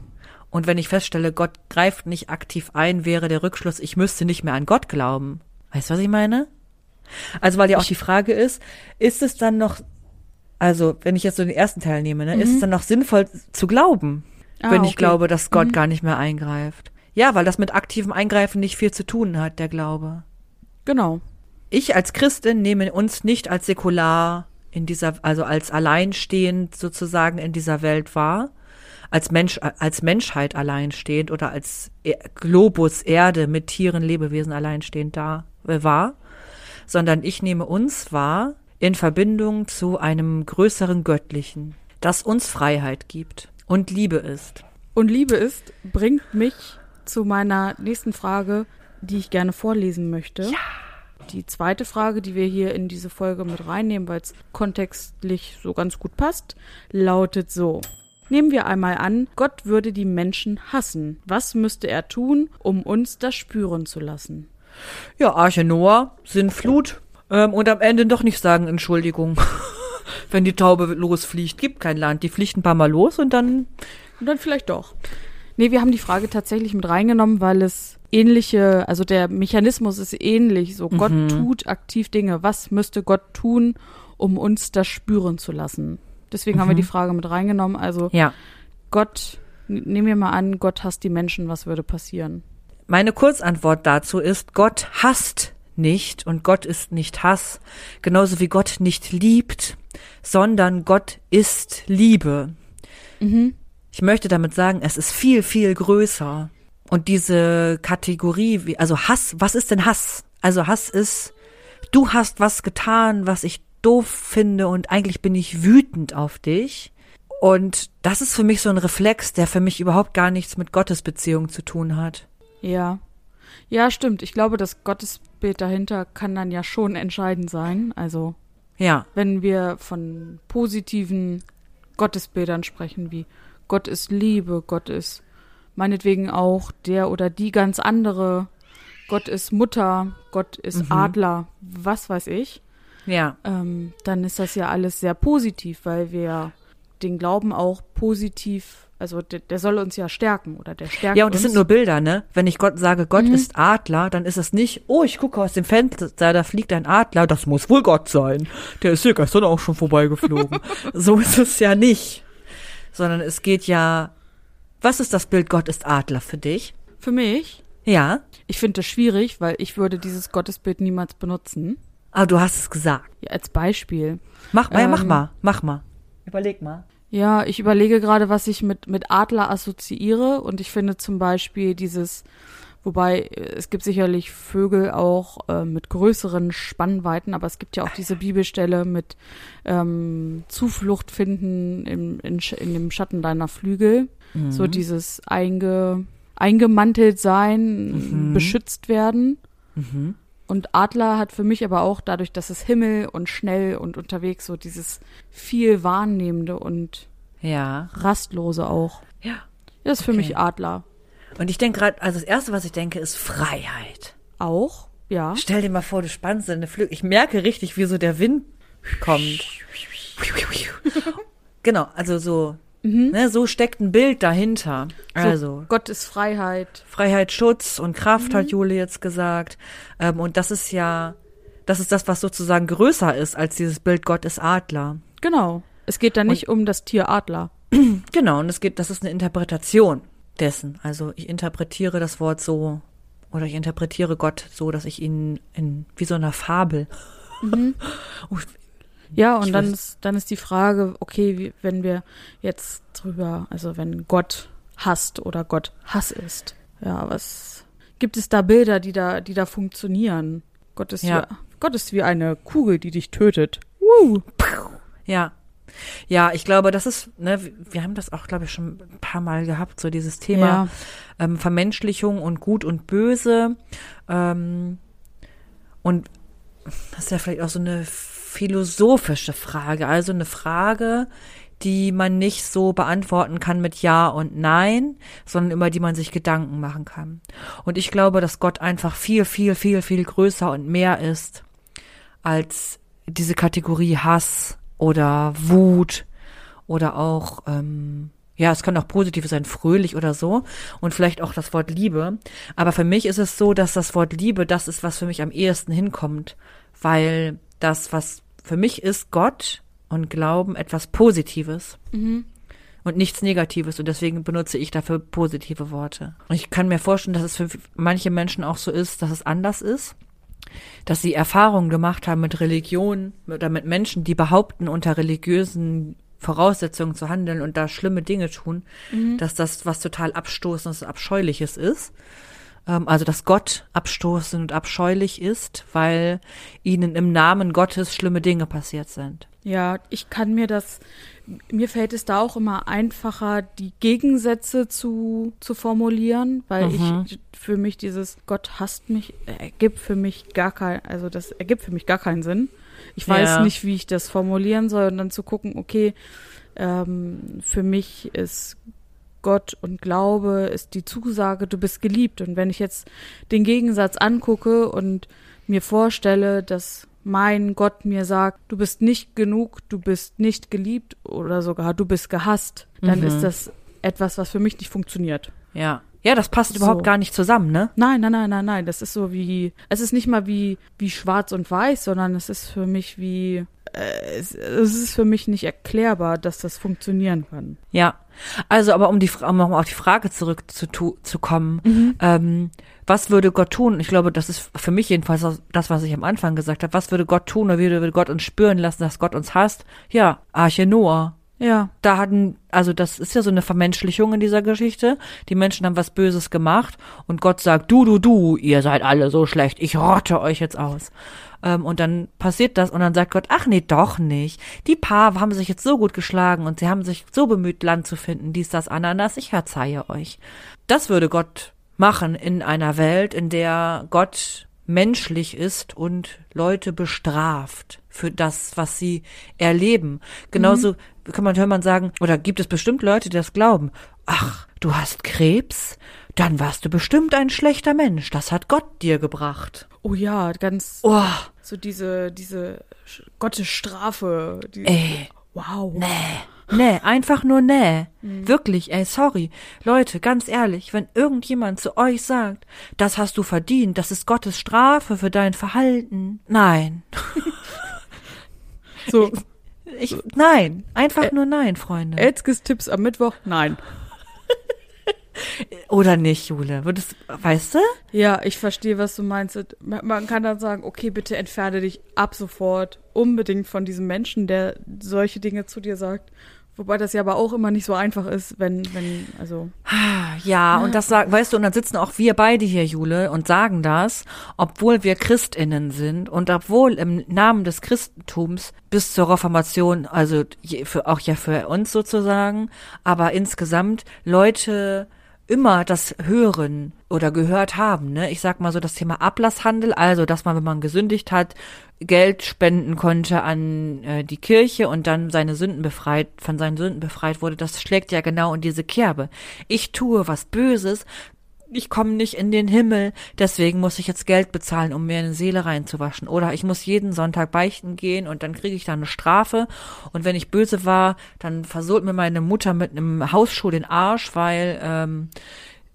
Und wenn ich feststelle, Gott greift nicht aktiv ein, wäre der Rückschluss, ich müsste nicht mehr an Gott glauben. Weißt du, was ich meine? Also weil ja auch die Frage ist, ist es dann noch, also wenn ich jetzt so den ersten Teil nehme, ne, ist es dann noch sinnvoll zu glauben? Ah, wenn ich okay. glaube, dass Gott Mhm. gar nicht mehr eingreift. Ja, weil das mit aktivem Eingreifen nicht viel zu tun hat, der Glaube. Genau. Ich als Christin nehme uns nicht als säkular in dieser, also als alleinstehend sozusagen in dieser Welt wahr, als Mensch, als Menschheit alleinstehend oder als E- Globus Erde mit Tieren, Lebewesen alleinstehend da äh, wahr, sondern ich nehme uns wahr in Verbindung zu einem größeren Göttlichen, das uns Freiheit gibt und Liebe ist. Und Liebe ist, bringt mich zu meiner nächsten Frage, die ich gerne vorlesen möchte. Ja. Die zweite Frage, die wir hier in diese Folge mit reinnehmen, weil es kontextlich so ganz gut passt, lautet so. Nehmen wir einmal an, Gott würde die Menschen hassen. Was müsste er tun, um uns das spüren zu lassen? Ja, Arche Noah, Sintflut ähm, und am Ende doch nicht sagen Entschuldigung. [laughs] Wenn die Taube losfliegt, gibt kein Land. Die fliegt ein paar Mal los und dann Und dann vielleicht doch. Nee, wir haben die Frage tatsächlich mit reingenommen, weil es ähnliche, also der Mechanismus ist ähnlich. So, Gott tut aktiv Dinge. Was müsste Gott tun, um uns das spüren zu lassen? Deswegen haben wir die Frage mit reingenommen. Also, ja. Gott, nehmen wir mal an, Gott hasst die Menschen, was würde passieren? Meine Kurzantwort dazu ist, Gott hasst nicht und Gott ist nicht Hass, genauso wie Gott nicht liebt, sondern Gott ist Liebe. Ich möchte damit sagen, es ist viel, viel größer. Und diese Kategorie, also Hass, was ist denn Hass? Also Hass ist, du hast was getan, was ich doof finde und eigentlich bin ich wütend auf dich. Und das ist für mich so ein Reflex, der für mich überhaupt gar nichts mit Gottesbeziehung zu tun hat. Ja. Ja, stimmt. Ich glaube, das Gottesbild dahinter kann dann ja schon entscheidend sein. Also, Ja, wenn wir von positiven Gottesbildern sprechen, wie Gott ist Liebe, Gott ist meinetwegen auch der oder die ganz andere, Gott ist Mutter, Gott ist Adler, was weiß ich, ja, ähm, dann ist das ja alles sehr positiv, weil wir den Glauben auch positiv, also der, der soll uns ja stärken oder der stärkt Ja, und das uns. sind nur Bilder, ne? Wenn ich Gott sage, Gott ist Adler, dann ist es nicht, oh, ich gucke aus dem Fenster, da fliegt ein Adler, das muss wohl Gott sein. Der ist hier gestern auch schon vorbeigeflogen. [laughs] so ist es ja nicht. Sondern es geht ja, was ist das Bild Gott ist Adler für dich? Für mich, Ja, ich finde das schwierig, weil ich würde dieses Gottesbild niemals benutzen. aber du hast es gesagt. Ja, als Beispiel. Mach mal, ja, mach Ähm, mal, mach mal. Überleg mal. Ja, ich überlege gerade, was ich mit, mit Adler assoziiere und ich finde zum Beispiel dieses, wobei äh, es gibt sicherlich Vögel auch äh, mit größeren Spannweiten, aber es gibt ja auch diese Bibelstelle mit ähm, Zuflucht finden im, in, in dem Schatten deiner Flügel. Mhm. So dieses einge, eingemantelt sein, Mhm. beschützt werden. Mhm. Und Adler hat für mich aber auch dadurch, dass es Himmel und schnell und unterwegs so dieses viel Wahrnehmende und Ja. Rastlose auch. Ja. Das ist für Okay. mich Adler. Und ich denke gerade, also das erste, was ich denke, ist Freiheit. Auch, ja. Stell dir mal vor, du spannst deine Flügel. Ich merke richtig, wie so der Wind kommt. genau, also so, ne, so steckt ein Bild dahinter. Also Gott ist Freiheit. Freiheit, Schutz und Kraft, hat Jule jetzt gesagt. Ähm, und das ist ja, das ist das, was sozusagen größer ist als dieses Bild Gott ist Adler. Genau. Es geht da nicht um das Tier Adler. [clears throat] Genau, und es geht, das ist eine Interpretation dessen. Also ich interpretiere das Wort so, oder ich interpretiere Gott so, dass ich ihn in, wie so einer Fabel. [laughs] Oh, Ja, und Ich dann weiß- ist, dann ist die Frage, okay, wie, wenn wir jetzt drüber, also wenn Gott hasst oder Gott Hass ist, ja, was gibt es da Bilder, die da, die da funktionieren? Gott ist Ja. wie, Gott ist wie eine Kugel, die dich tötet. Woo. Ja. Ja, ich glaube, das ist, ne, wir haben das auch, glaube ich, schon ein paar Mal gehabt, so dieses Thema Ja. ähm, Vermenschlichung und Gut und Böse. Ähm, und das ist ja vielleicht auch so eine philosophische Frage, also eine Frage, die man nicht so beantworten kann mit Ja und Nein, sondern über die man sich Gedanken machen kann. Und ich glaube, dass Gott einfach viel, viel, viel, viel größer und mehr ist als diese Kategorie Hass oder Wut oder auch, ähm, ja, es kann auch positiv sein, fröhlich oder so und vielleicht auch das Wort Liebe. Aber für mich ist es so, dass das Wort Liebe das ist, was für mich am ehesten hinkommt, weil das, was für mich ist, Gott und Glauben etwas Positives und nichts Negatives und deswegen benutze ich dafür positive Worte. Und ich kann mir vorstellen, dass es für manche Menschen auch so ist, dass es anders ist dass sie Erfahrungen gemacht haben mit Religion oder mit Menschen, die behaupten, unter religiösen Voraussetzungen zu handeln und da schlimme Dinge tun, dass das was total Abstoßendes und Abscheuliches ist. Ähm, also, dass Gott abstoßend und abscheulich ist, weil ihnen im Namen Gottes schlimme Dinge passiert sind. Ja, ich kann mir das, mir fällt es da auch immer einfacher, die Gegensätze zu, zu formulieren, weil ich für mich dieses Gott hasst mich ergibt für mich gar kein, also das ergibt für mich gar keinen Sinn. Ich weiß Ja. nicht, wie ich das formulieren soll und dann zu gucken, okay, ähm, für mich ist Gott und Glaube ist die Zusage, du bist geliebt. Und wenn ich jetzt den Gegensatz angucke und mir vorstelle, dass mein Gott mir sagt, du bist nicht genug, du bist nicht geliebt oder sogar du bist gehasst, dann Mhm. ist das etwas, was für mich nicht funktioniert. Ja. Ja, das passt überhaupt So. gar nicht zusammen, ne? Nein, nein, nein, nein, nein. Das ist so wie, es ist nicht mal wie, wie schwarz und weiß, sondern es ist für mich wie, es, es ist für mich nicht erklärbar, dass das funktionieren kann. Ja, also aber um die um nochmal auf die Frage zurück zu, tu- zu kommen, ähm, was würde Gott tun? Ich glaube, das ist für mich jedenfalls das, was ich am Anfang gesagt habe. Was würde Gott tun oder wie würde Gott uns spüren lassen, dass Gott uns hasst? Ja, Arche Noah. Ja, Da hatten, also das ist ja so eine Vermenschlichung in dieser Geschichte. Die Menschen haben was Böses gemacht und Gott sagt, du, du, du, ihr seid alle so schlecht, ich rotte euch jetzt aus. Ähm, und dann passiert das und dann sagt Gott, ach nee, doch nicht. Die Paar haben sich jetzt so gut geschlagen und sie haben sich so bemüht, Land zu finden, dies, das, Ananas, ich verzeihe euch. Das würde Gott machen in einer Welt, in der Gott menschlich ist und Leute bestraft für das, was sie erleben. Genauso kann man, hört man sagen, oder gibt es bestimmt Leute, die das glauben. Ach, du hast Krebs? Dann warst du bestimmt ein schlechter Mensch. Das hat Gott dir gebracht. oh ja, ganz, Oh, so diese, diese Gottesstrafe. Die, ey, wow. nee, nee, einfach nur nee. Wirklich, ey, sorry. Leute, ganz ehrlich, wenn irgendjemand zu euch sagt, das hast du verdient, das ist Gottes Strafe für dein Verhalten. Nein. [laughs] So, Ich, nein. Einfach nur nein, Freunde. Elskes Tipps am Mittwoch? Nein. [laughs] Oder nicht, Jule? Würdest, weißt du? Ja, ich verstehe, was du meinst. Man kann dann sagen, okay, bitte entferne dich ab sofort unbedingt von diesem Menschen, der solche Dinge zu dir sagt. Wobei das ja aber auch immer nicht so einfach ist, wenn, wenn, also. Ja, und das sagen, weißt du, und dann sitzen auch wir beide hier, Jule, und sagen das, obwohl wir Christinnen sind und obwohl im Namen des Christentums bis zur Reformation, also für, auch ja für uns sozusagen, aber insgesamt Leute immer das hören oder gehört haben, ne? Ich sag mal so das Thema Ablasshandel, also dass man, wenn man gesündigt hat, Geld spenden konnte an äh, die Kirche und dann seine Sünden befreit, von seinen Sünden befreit wurde, das schlägt ja genau in diese Kerbe. Ich tue was Böses, ich komme nicht in den Himmel, deswegen muss ich jetzt Geld bezahlen, um mir eine Seele reinzuwaschen. Oder ich muss jeden Sonntag beichten gehen und dann kriege ich da eine Strafe. Und wenn ich böse war, dann versohlt mir meine Mutter mit einem Hausschuh den Arsch, weil ähm,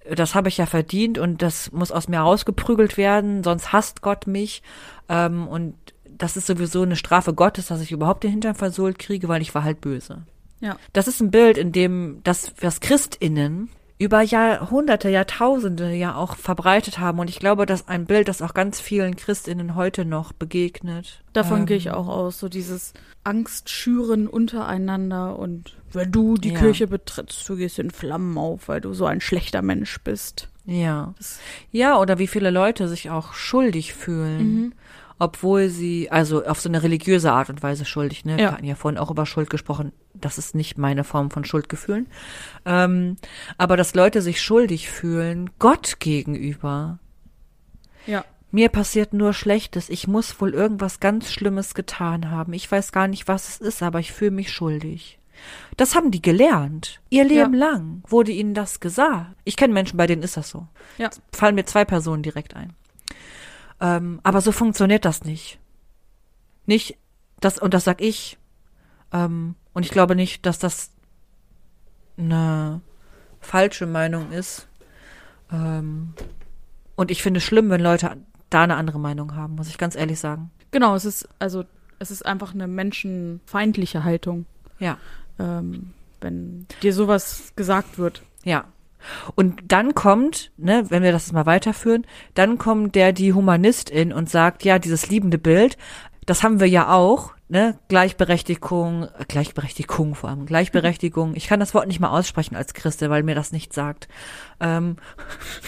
das habe ich ja verdient und das muss aus mir rausgeprügelt werden, sonst hasst Gott mich. Ähm, und das ist sowieso eine Strafe Gottes, dass ich überhaupt den Hintern versohlt kriege, weil ich war halt böse. Ja. Das ist ein Bild, in dem das, was ChristInnen über Jahrhunderte, Jahrtausende ja auch verbreitet haben. Und ich glaube, dass ein Bild, das auch ganz vielen ChristInnen heute noch begegnet. Davon Ähm, gehe ich auch aus. So dieses Angst schüren untereinander und wenn du die Ja. Kirche betrittst, du gehst in Flammen auf, weil du so ein schlechter Mensch bist. Ja. Ja, oder wie viele Leute sich auch schuldig fühlen. Obwohl sie, also auf so eine religiöse Art und Weise schuldig, ne? Wir Ja. hatten ja vorhin auch über Schuld gesprochen. Das ist nicht meine Form von Schuldgefühlen. Ähm, aber dass Leute sich schuldig fühlen, Gott gegenüber. Ja. Mir passiert nur Schlechtes. Ich muss wohl irgendwas ganz Schlimmes getan haben. Ich weiß gar nicht, was es ist, aber ich fühle mich schuldig. Das haben die gelernt. Ihr Leben lang wurde ihnen das gesagt. Ich kenne Menschen, bei denen ist das so. Ja. Fallen mir zwei Personen direkt ein. Ähm, aber so funktioniert das nicht. Nicht, das, und das sag ich. Ähm, und ich glaube nicht, dass das eine falsche Meinung ist. Ähm, und ich finde es schlimm, wenn Leute da eine andere Meinung haben, muss ich ganz ehrlich sagen. Genau, es ist, also, es ist einfach eine menschenfeindliche Haltung, Ja. ähm, wenn dir sowas gesagt wird. Ja. Und dann kommt, ne, wenn wir das mal weiterführen, dann kommt der die Humanistin und sagt, ja, dieses liebende Bild, das haben wir ja auch, ne, Gleichberechtigung, äh, Gleichberechtigung vor allem, Gleichberechtigung. Ich kann das Wort nicht mal aussprechen als Christe, weil mir das nicht sagt. Ähm,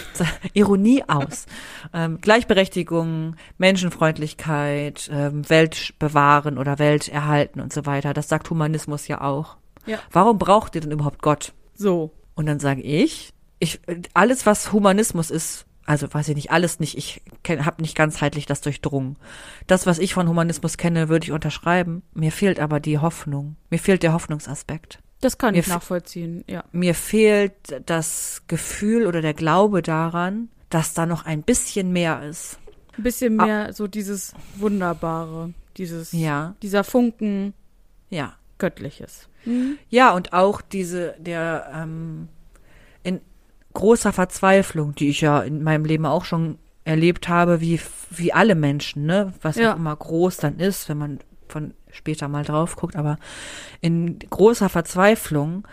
[laughs] Ironie aus. Ähm, Gleichberechtigung, Menschenfreundlichkeit, ähm, Welt bewahren oder Welt erhalten und so weiter. Das sagt Humanismus ja auch. Ja. Warum braucht ihr denn überhaupt Gott? So. Und dann sage ich, ich, alles, was Humanismus ist, also weiß ich nicht, alles nicht, ich habe nicht ganzheitlich das durchdrungen. Das, was ich von Humanismus kenne, würde ich unterschreiben. Mir fehlt aber die Hoffnung. Mir fehlt der Hoffnungsaspekt. Das kann Mir ich nachvollziehen, ja. Mir fehlt das Gefühl oder der Glaube daran, dass da noch ein bisschen mehr ist. Ein bisschen mehr so dieses Wunderbare, dieses, Ja, dieser Funken ja. Göttliches. Ja, und auch diese, der, ähm, in großer Verzweiflung, die ich ja in meinem Leben auch schon erlebt habe, wie, wie alle Menschen, ne, was Ja. auch immer groß dann ist, wenn man von später mal drauf guckt, aber in großer Verzweiflung,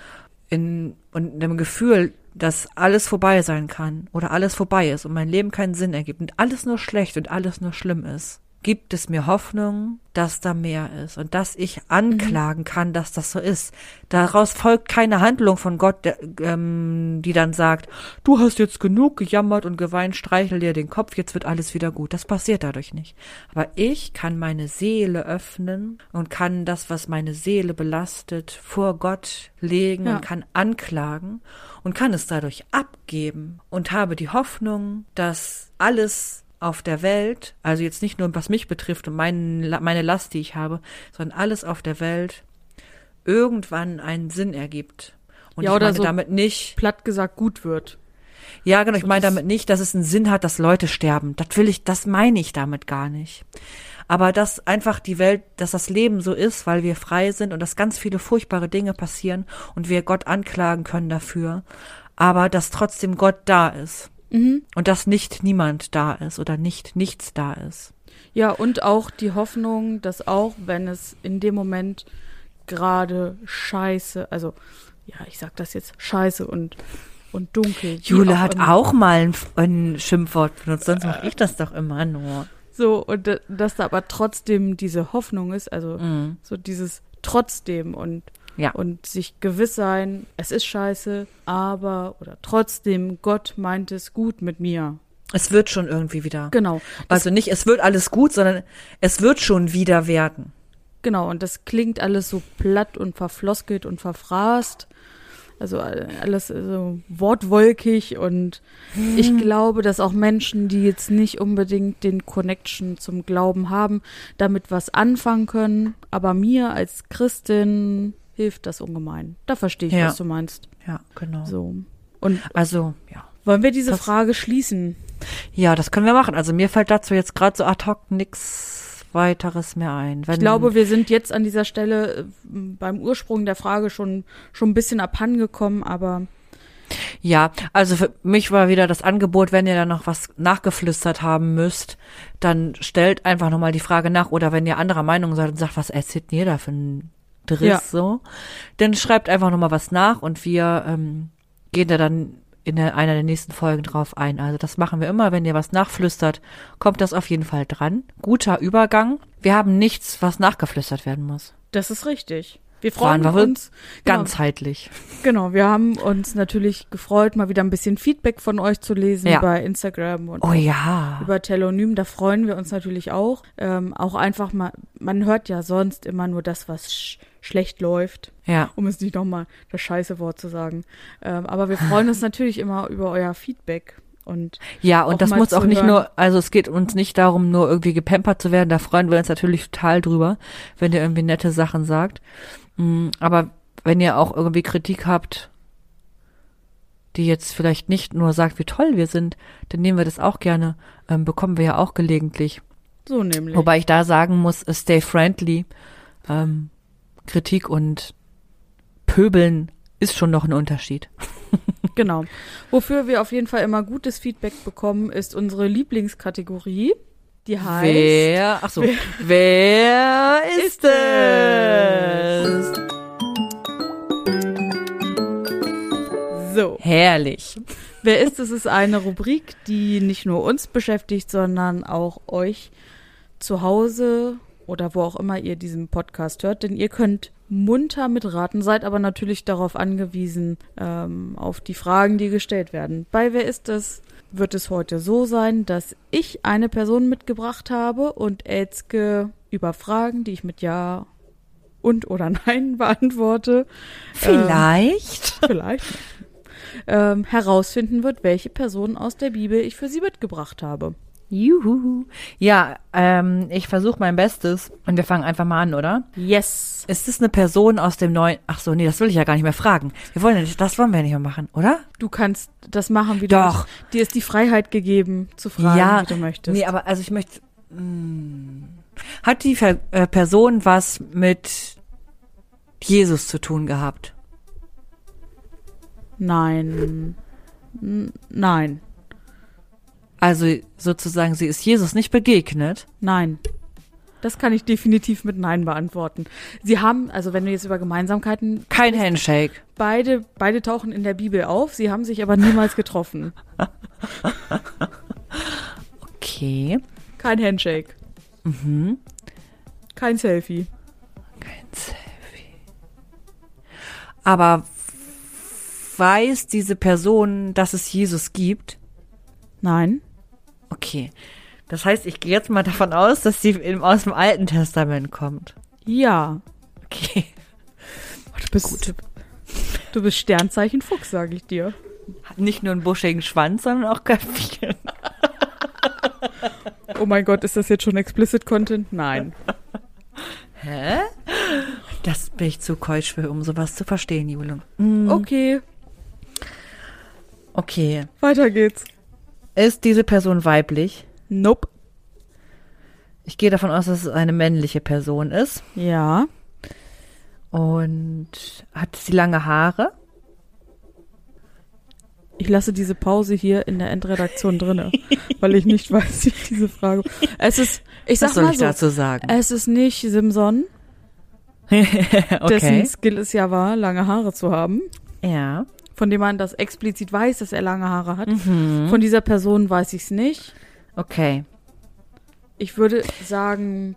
in, und dem Gefühl, dass alles vorbei sein kann oder alles vorbei ist und mein Leben keinen Sinn ergibt und alles nur schlecht und alles nur schlimm ist, gibt es mir Hoffnung, dass da mehr ist und dass ich anklagen kann, dass das so ist. Daraus folgt keine Handlung von Gott, der, ähm, die dann sagt, du hast jetzt genug gejammert und geweint, streichel dir den Kopf, jetzt wird alles wieder gut. Das passiert dadurch nicht. Aber ich kann meine Seele öffnen und kann das, was meine Seele belastet, vor Gott legen Ja. und kann anklagen und kann es dadurch abgeben und habe die Hoffnung, dass alles auf der Welt, also jetzt nicht nur was mich betrifft und mein, meine Last, die ich habe, sondern alles auf der Welt irgendwann einen Sinn ergibt. Und Ja, ich meine so- damit nicht, Platt gesagt gut wird. Ja, genau. Ich meine damit nicht, dass es einen Sinn hat, dass Leute sterben. Das will ich, das meine ich damit gar nicht. Aber dass einfach die Welt, dass das Leben so ist, weil wir frei sind und dass ganz viele furchtbare Dinge passieren und wir Gott anklagen können dafür. Aber dass trotzdem Gott da ist. Mhm. Und dass nicht niemand da ist oder nicht nichts da ist. Ja, und auch die Hoffnung, dass auch wenn es in dem Moment gerade scheiße, also ja, ich sag das jetzt scheiße und und dunkel. Jule hat immer. auch mal ein, ein Schimpfwort benutzt, sonst mache ich das doch immer nur. so und da- dass da aber trotzdem diese Hoffnung ist, also Mhm. so dieses trotzdem und Ja. und sich gewiss sein, es ist scheiße, aber oder trotzdem Gott meint es gut mit mir. Es wird schon irgendwie wieder. Genau. Also nicht, es wird alles gut, sondern es wird schon wieder werden. Genau, und das klingt alles so platt und verfloskelt und verfraßt. Also alles so wortwolkig und ich glaube, dass auch Menschen, die jetzt nicht unbedingt den Connection zum Glauben haben, damit was anfangen können. Aber mir als Christin hilft das ungemein. Da verstehe ich, Ja. was du meinst. Ja, genau. So. Und Also, ja. wollen wir diese Das- Frage schließen? Ja, das können wir machen. Also mir fällt dazu jetzt gerade so ad hoc nix weiteres mehr ein. Wenn, Ich glaube, wir sind jetzt an dieser Stelle äh, beim Ursprung der Frage schon, schon ein bisschen abhandengekommen, aber Ja, also für mich war wieder das Angebot, wenn ihr da noch was nachgeflüstert haben müsst, dann stellt einfach nochmal die Frage nach. Oder wenn ihr anderer Meinung seid und sagt, was erzählt ihr da für ein Driss Ja. so, dann schreibt einfach nochmal was nach und wir ähm, gehen da dann in einer der nächsten Folgen drauf ein. Also das machen wir immer, wenn ihr was nachflüstert, kommt das auf jeden Fall dran. Guter Übergang. Wir haben nichts, was nachgeflüstert werden muss. Das ist richtig. Wir freuen wir uns. Genau, Ganzheitlich. genau, wir haben uns natürlich gefreut, mal wieder ein bisschen Feedback von euch zu lesen Ja. bei Instagram und Oh ja. über Telonym. Da freuen wir uns natürlich auch. Ähm, auch einfach mal, man hört ja sonst immer nur das, was sch schlecht läuft, Ja. um es nicht nochmal das scheiße Wort zu sagen. Ähm, aber wir freuen uns natürlich immer über euer Feedback. Und Ja, und das muss auch nicht hören. nur, also es geht uns nicht darum, nur irgendwie gepampert zu werden. Da freuen wir uns natürlich total drüber, wenn ihr irgendwie nette Sachen sagt. Mm, Aber wenn ihr auch irgendwie Kritik habt, die jetzt vielleicht nicht nur sagt, wie toll wir sind, dann nehmen wir das auch gerne, ähm, bekommen wir ja auch gelegentlich. so nämlich. Wobei ich da sagen muss, äh, stay friendly. Ähm, Kritik und Pöbeln ist schon noch ein Unterschied. [laughs] Genau. Wofür wir auf jeden Fall immer gutes Feedback bekommen, ist unsere Lieblingskategorie. Die heißt. Wer, ach so, wer, ist es? So. Herrlich. Wer ist es? ist eine Rubrik, die nicht nur uns beschäftigt, sondern auch euch zu Hause oder wo auch immer ihr diesen Podcast hört. Denn ihr könnt munter mitraten, seid aber natürlich darauf angewiesen, ähm, auf die Fragen, die gestellt werden. Bei Wer ist es? wird es heute so sein, dass ich eine Person mitgebracht habe und Elzke über Fragen, die ich mit Ja und oder [laughs] Nein beantworte, Vielleicht. vielleicht ähm, herausfinden wird, welche Person aus der Bibel ich für sie mitgebracht habe. Juhu. Ja, ähm, ich versuche mein Bestes und wir fangen einfach mal an, oder? Yes. Ist es eine Person aus dem neuen? Ach so, nee, das will ich ja gar nicht mehr fragen. Wir wollen ja nicht, das wollen wir nicht mehr machen, oder? Du kannst das machen, wie Doch. du Dir ist die Freiheit gegeben, zu fragen, ja, wie du möchtest. Nee, aber also ich möchte. Mh, hat die Ver äh, Person was mit Jesus zu tun gehabt? Nein. N nein. Also sozusagen, sie ist Jesus nicht begegnet. Nein. Das kann ich definitiv mit Nein beantworten. Sie haben, also wenn du jetzt über Gemeinsamkeiten, Kein Handshake. beide, beide tauchen in der Bibel auf, sie haben sich aber niemals getroffen. [laughs] Okay. Kein Handshake. Mhm. Kein Selfie. Kein Selfie. Aber weiß diese Person, dass es Jesus gibt? Nein. Okay. Das heißt, ich gehe jetzt mal davon aus, dass sie im, aus dem Alten Testament kommt. Ja. Okay. Du bist, du bist Sternzeichen Fuchs, sage ich dir. Hat nicht nur einen buschigen Schwanz, sondern auch Köpfchen. Oh mein Gott, ist das jetzt schon explicit Content? Nein. Hä? Das bin ich zu keusch für, um sowas zu verstehen, Jule. Mm. Okay. Okay. Weiter geht's. Ist diese Person weiblich? Nope. Ich gehe davon aus, dass es eine männliche Person ist. Ja. Und hat sie lange Haare? Ich lasse diese Pause hier in der Endredaktion drinne, [laughs] weil ich nicht weiß, wie ich diese Frage. Es ist, ich sag Was soll mal ich so, dazu sagen? es ist nicht Simson, [laughs] dessen okay. Skill es ja war, lange Haare zu haben, Ja. Von dem man das explizit weiß, dass er lange Haare hat. Mhm. Von dieser Person weiß ich es nicht. Okay. Ich würde sagen,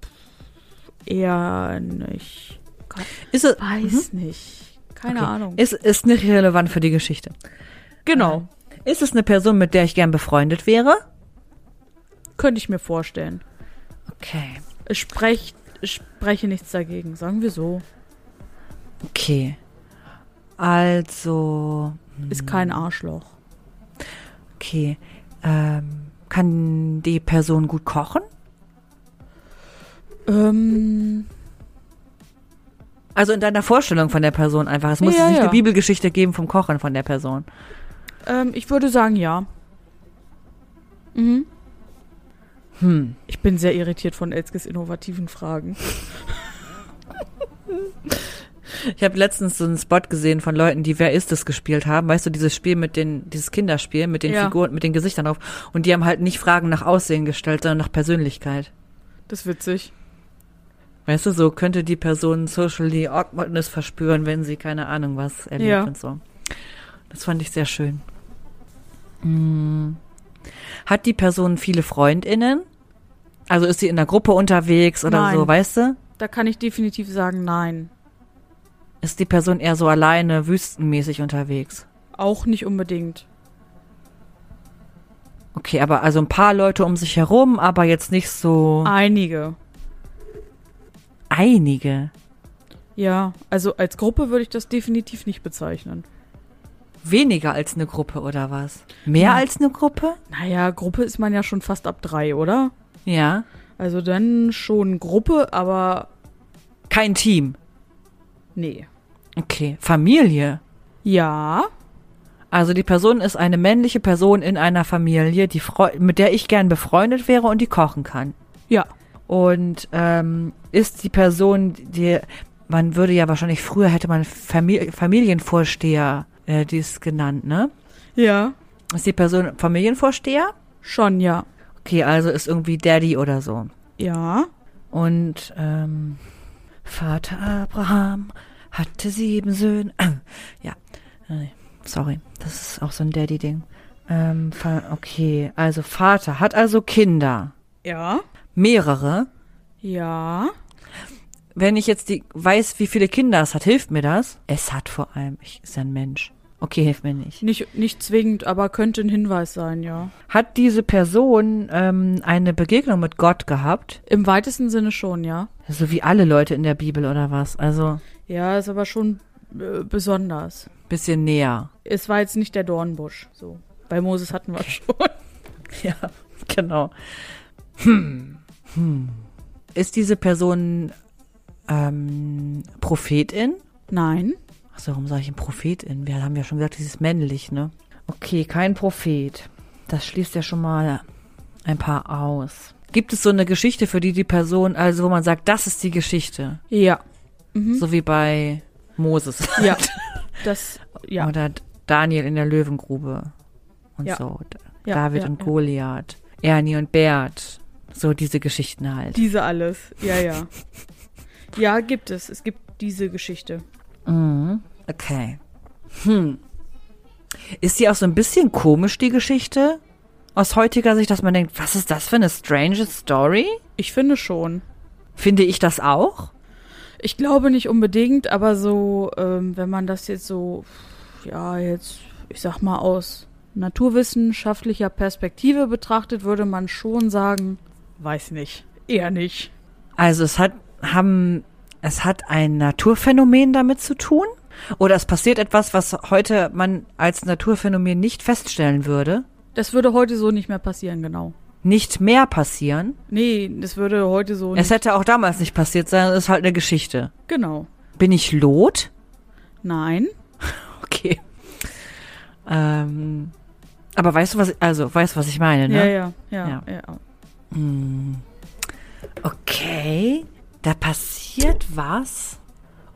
eher nicht. Ke- Ist es, Weiß nicht. Keine Mhm. okay. Ahnung. Ist, ist nicht relevant für die Geschichte. genau. Ist es eine Person, mit der ich gern befreundet wäre? Könnte ich mir vorstellen. Okay. Es sprecht, ich spreche nichts dagegen, sagen wir so. Okay. Also, Ist kein Arschloch. okay. Ähm, kann die Person gut kochen? Ähm, Also in deiner Vorstellung von der Person einfach. Es muss Ja, nicht ja. eine Bibelgeschichte geben vom Kochen von der Person. ähm, ich würde sagen, ja. Mhm. Hm. Ich bin sehr irritiert von Elskes innovativen Fragen. [laughs] Ich habe letztens so einen Spot gesehen von Leuten, die Wer ist es gespielt haben. Weißt du, dieses Spiel mit den, dieses Kinderspiel mit den Ja. Figuren, mit den Gesichtern drauf. Und die haben halt nicht Fragen nach Aussehen gestellt, sondern nach Persönlichkeit. Das ist witzig. Weißt du, so könnte die Person socially awkwardness verspüren, wenn sie keine Ahnung was erlebt Ja. und so. Das fand ich sehr schön. Hm. Hat die Person viele FreundInnen? Also ist sie in einer Gruppe unterwegs oder Nein. so, weißt du? Da kann ich definitiv sagen, nein. Ist die Person eher so alleine, wüstenmäßig unterwegs? Auch nicht unbedingt. Okay, aber also ein paar Leute um sich herum, aber jetzt nicht so Einige. einige. Ja, also als Gruppe würde ich das definitiv nicht bezeichnen. Weniger als eine Gruppe oder was? Mehr Ja. als eine Gruppe? Naja, Gruppe ist man ja schon fast ab drei, oder? Ja. Also dann schon Gruppe, aber Kein Team. nee. Okay. Familie. Ja, Also die Person ist eine männliche Person in einer Familie, die freu mit der ich gern befreundet wäre und die kochen kann. ja, Und ähm, ist die Person, die man würde ja wahrscheinlich früher hätte man Famili Familienvorsteher äh, dies genannt, ne? ja. Ist die Person Familienvorsteher? Schon, ja. Okay, also ist irgendwie Daddy oder so. Ja, Und ähm, Vater Abraham hatte sieben Söhne. ja, äh, sorry, das ist auch so ein Daddy-Ding. Ähm, okay, also Vater hat also Kinder. ja, Mehrere. ja. Wenn ich jetzt die weiß, wie viele Kinder es hat, hilft mir das? Es hat vor allem, ich ist ja ein Mensch. Okay, hilft mir nicht. Nicht, nicht zwingend, aber könnte ein Hinweis sein, ja. Hat diese Person ähm, eine Begegnung mit Gott gehabt? Im weitesten Sinne schon, ja. So wie alle Leute in der Bibel oder was? Also Ja, ist aber schon äh, besonders. bisschen näher. Es war jetzt nicht der Dornbusch, so. Bei Moses hatten wir schon. [laughs] Ja, genau. Hm. Hm. Ist diese Person ähm, Prophetin? Nein, Achso, warum sage ich ein Prophetin? Wir haben ja schon gesagt, sie ist männlich, ne? Okay, kein Prophet. Das schließt ja schon mal ein paar aus. Gibt es so eine Geschichte, für die die Person, also wo man sagt, das ist die Geschichte? ja. Mhm. So wie bei Moses. Ja, [laughs] das, ja. Oder Daniel in der Löwengrube. Und Ja. so. Ja, David ja, und. Goliath. Ernie und Bert. So diese Geschichten halt. Diese alles, ja, ja. Ja, gibt es. Es gibt diese Geschichte. Mhm. Okay. Hm. Ist die auch so ein bisschen komisch, die Geschichte? Aus heutiger Sicht, dass man denkt, was ist das für eine strange Story? Ich finde schon. Finde ich das auch? Ich glaube nicht unbedingt, aber so, ähm, wenn man das jetzt so, ja, jetzt, ich sag mal, aus naturwissenschaftlicher Perspektive betrachtet, würde man schon sagen, weiß nicht. Eher nicht. Also es hat, haben, es hat ein Naturphänomen damit zu tun? Oder es passiert etwas, was heute man als Naturphänomen nicht feststellen würde? Das würde heute so nicht mehr passieren, genau. Nicht mehr passieren? Nee, das würde heute so Es hätte auch damals nicht passiert sein, es ist halt eine Geschichte. Genau. Bin ich Lot? Nein. [laughs] Okay. Ähm, Aber weißt du, was, also, weißt du, was ich meine, ne? Ja, ja, ja, Ja. ja. Hm. Okay, da passiert was.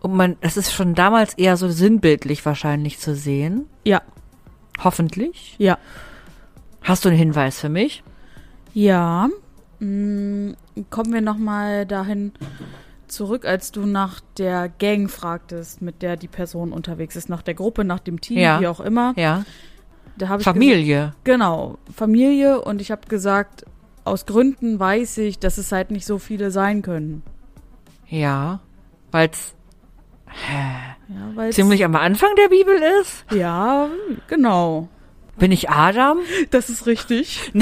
Und man, es ist schon damals eher so sinnbildlich wahrscheinlich zu sehen. Ja, Hoffentlich. ja. Hast du einen Hinweis für mich? Ja. Mm, kommen wir nochmal dahin zurück, als du nach der Gang fragtest, mit der die Person unterwegs ist, nach der Gruppe, nach dem Team, Ja. wie auch immer. Ja. Da habe ich Familie. Genau, Familie und ich habe gesagt, aus Gründen weiß ich, dass es halt nicht so viele sein können. Ja. Weil's Ja, weil's- ziemlich am Anfang der Bibel ist. Ja, genau. Bin ich Adam? Das ist richtig. [laughs]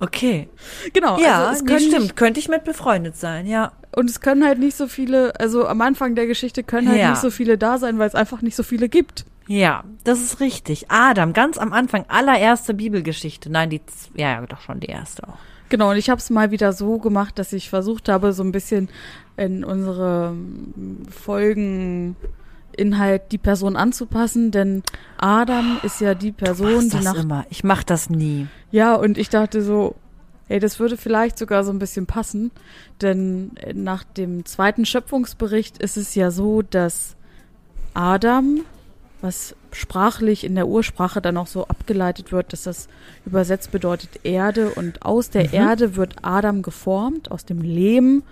Okay. Genau. Ja, also nee, stimmt. Nicht, Könnte ich mit befreundet sein, ja. und es können halt nicht so viele, also am Anfang der Geschichte können halt Ja. nicht so viele da sein, weil es einfach nicht so viele gibt. Ja, das ist richtig. Adam, ganz am Anfang, allererste Bibelgeschichte. Nein, die, ja, ja, doch schon die erste auch. Genau, und ich habe es mal wieder so gemacht, dass ich versucht habe, so ein bisschen in unsere mm, Folgeninhalt die Person anzupassen, denn Adam ist ja die Person, Machst die das nach immer. Ich mach das nie. Ja, und ich dachte so, ey, das würde vielleicht sogar so ein bisschen passen, denn äh, nach dem zweiten Schöpfungsbericht ist es ja so, dass Adam, was sprachlich in der Ursprache dann auch so abgeleitet wird, dass das übersetzt bedeutet Erde und aus der Mhm. Erde wird Adam geformt, aus dem Lehm.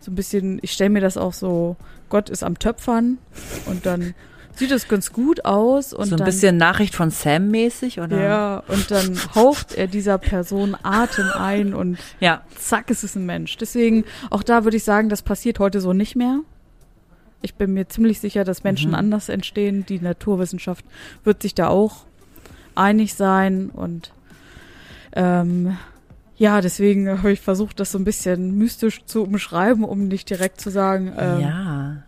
So ein bisschen, ich stelle mir das auch so, Gott ist am Töpfern und dann sieht es ganz gut aus und so ein dann bisschen Nachricht von Sam mäßig, oder? ja, und dann haucht er dieser Person Atem ein und Ja. zack, es ist ein Mensch. Deswegen, auch da würde ich sagen, das passiert heute so nicht mehr. Ich bin mir ziemlich sicher, dass Menschen Mhm. anders entstehen. Die Naturwissenschaft wird sich da auch einig sein und ähm, ja, deswegen habe ich versucht, das so ein bisschen mystisch zu umschreiben, um nicht direkt zu sagen, ähm, ja.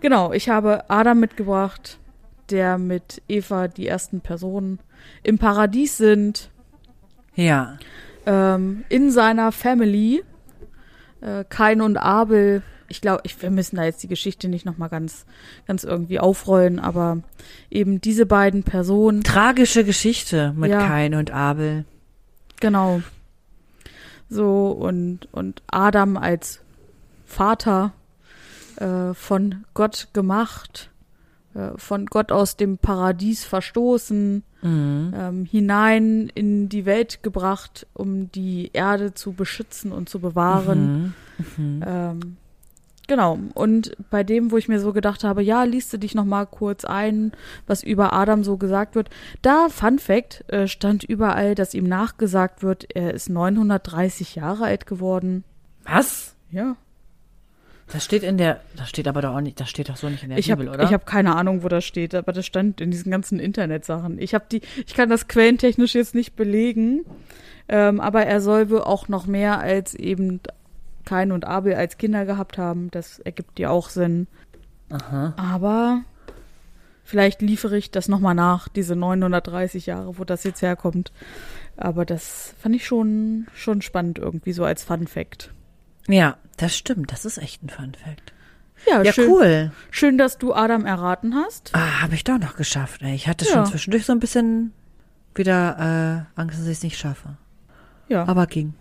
Genau, ich habe Adam mitgebracht, der mit Eva die ersten Personen im Paradies sind, Ja. ähm, in seiner Family. Äh, Kain und Abel. Ich glaube, ich, wir müssen da jetzt die Geschichte nicht nochmal ganz, ganz irgendwie aufrollen, aber eben diese beiden Personen, Tragische Geschichte mit Ja. Kain und Abel. genau. So, und, und Adam als Vater äh, von Gott gemacht, äh, von Gott aus dem Paradies verstoßen, Mhm. ähm, hinein in die Welt gebracht, um die Erde zu beschützen und zu bewahren. Mhm. Mhm. Ähm, genau. Und bei dem, wo ich mir so gedacht habe, ja, liest du dich noch mal kurz ein, was über Adam so gesagt wird. Da, Fun Fact, äh, stand überall, dass ihm nachgesagt wird, er ist 930 Jahre alt geworden. Was? Ja. Das steht in der, das steht aber doch auch nicht, das steht doch so nicht in der Ich habe Bibel, oder? ich hab keine Ahnung, wo das steht, aber das stand in diesen ganzen Internetsachen. Ich habe die, ich kann das quellentechnisch jetzt nicht belegen, ähm, aber er soll wohl auch noch mehr als eben Kain und Abel als Kinder gehabt haben. Das ergibt ja auch Sinn. Aha. Aber vielleicht liefere ich das nochmal nach, diese 930 Jahre, wo das jetzt herkommt. Aber das fand ich schon, schon spannend irgendwie so als Fun Fact. Ja, das stimmt. Das ist echt ein Fun Fact. Ja, Ja, schön, cool. schön, dass du Adam erraten hast. Ah, habe ich doch noch geschafft. Ey. Ich hatte Ja. schon zwischendurch so ein bisschen wieder äh, Angst, dass ich es nicht schaffe. Ja. Aber ging.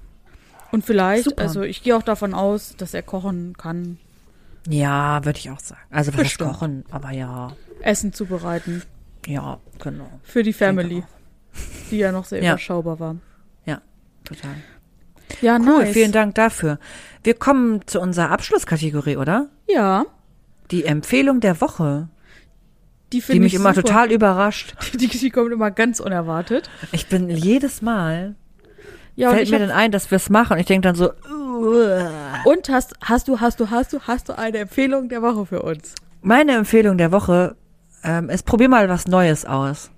Und vielleicht, Super. also ich gehe auch davon aus, dass er kochen kann, Ja, würde ich auch sagen. Also was Bestimmt. kochen, aber ja. Essen zubereiten. Ja, genau. Für die Family, die ja noch sehr Ja. überschaubar war. Total. Ja, Cool, nice. vielen Dank dafür. Wir kommen zu unserer Abschlusskategorie, oder? Ja, Die Empfehlung der Woche, die die mich ich immer super. total überrascht. [laughs] Die, die kommt immer ganz unerwartet. Ich bin jedes Mal, Ja, fällt ich mir dann ein, dass wir es machen und ich denke dann so, "Uah." und hast, hast du, hast du, hast du, hast du eine Empfehlung der Woche für uns? meine Empfehlung der Woche ähm, ist, probier mal was Neues aus.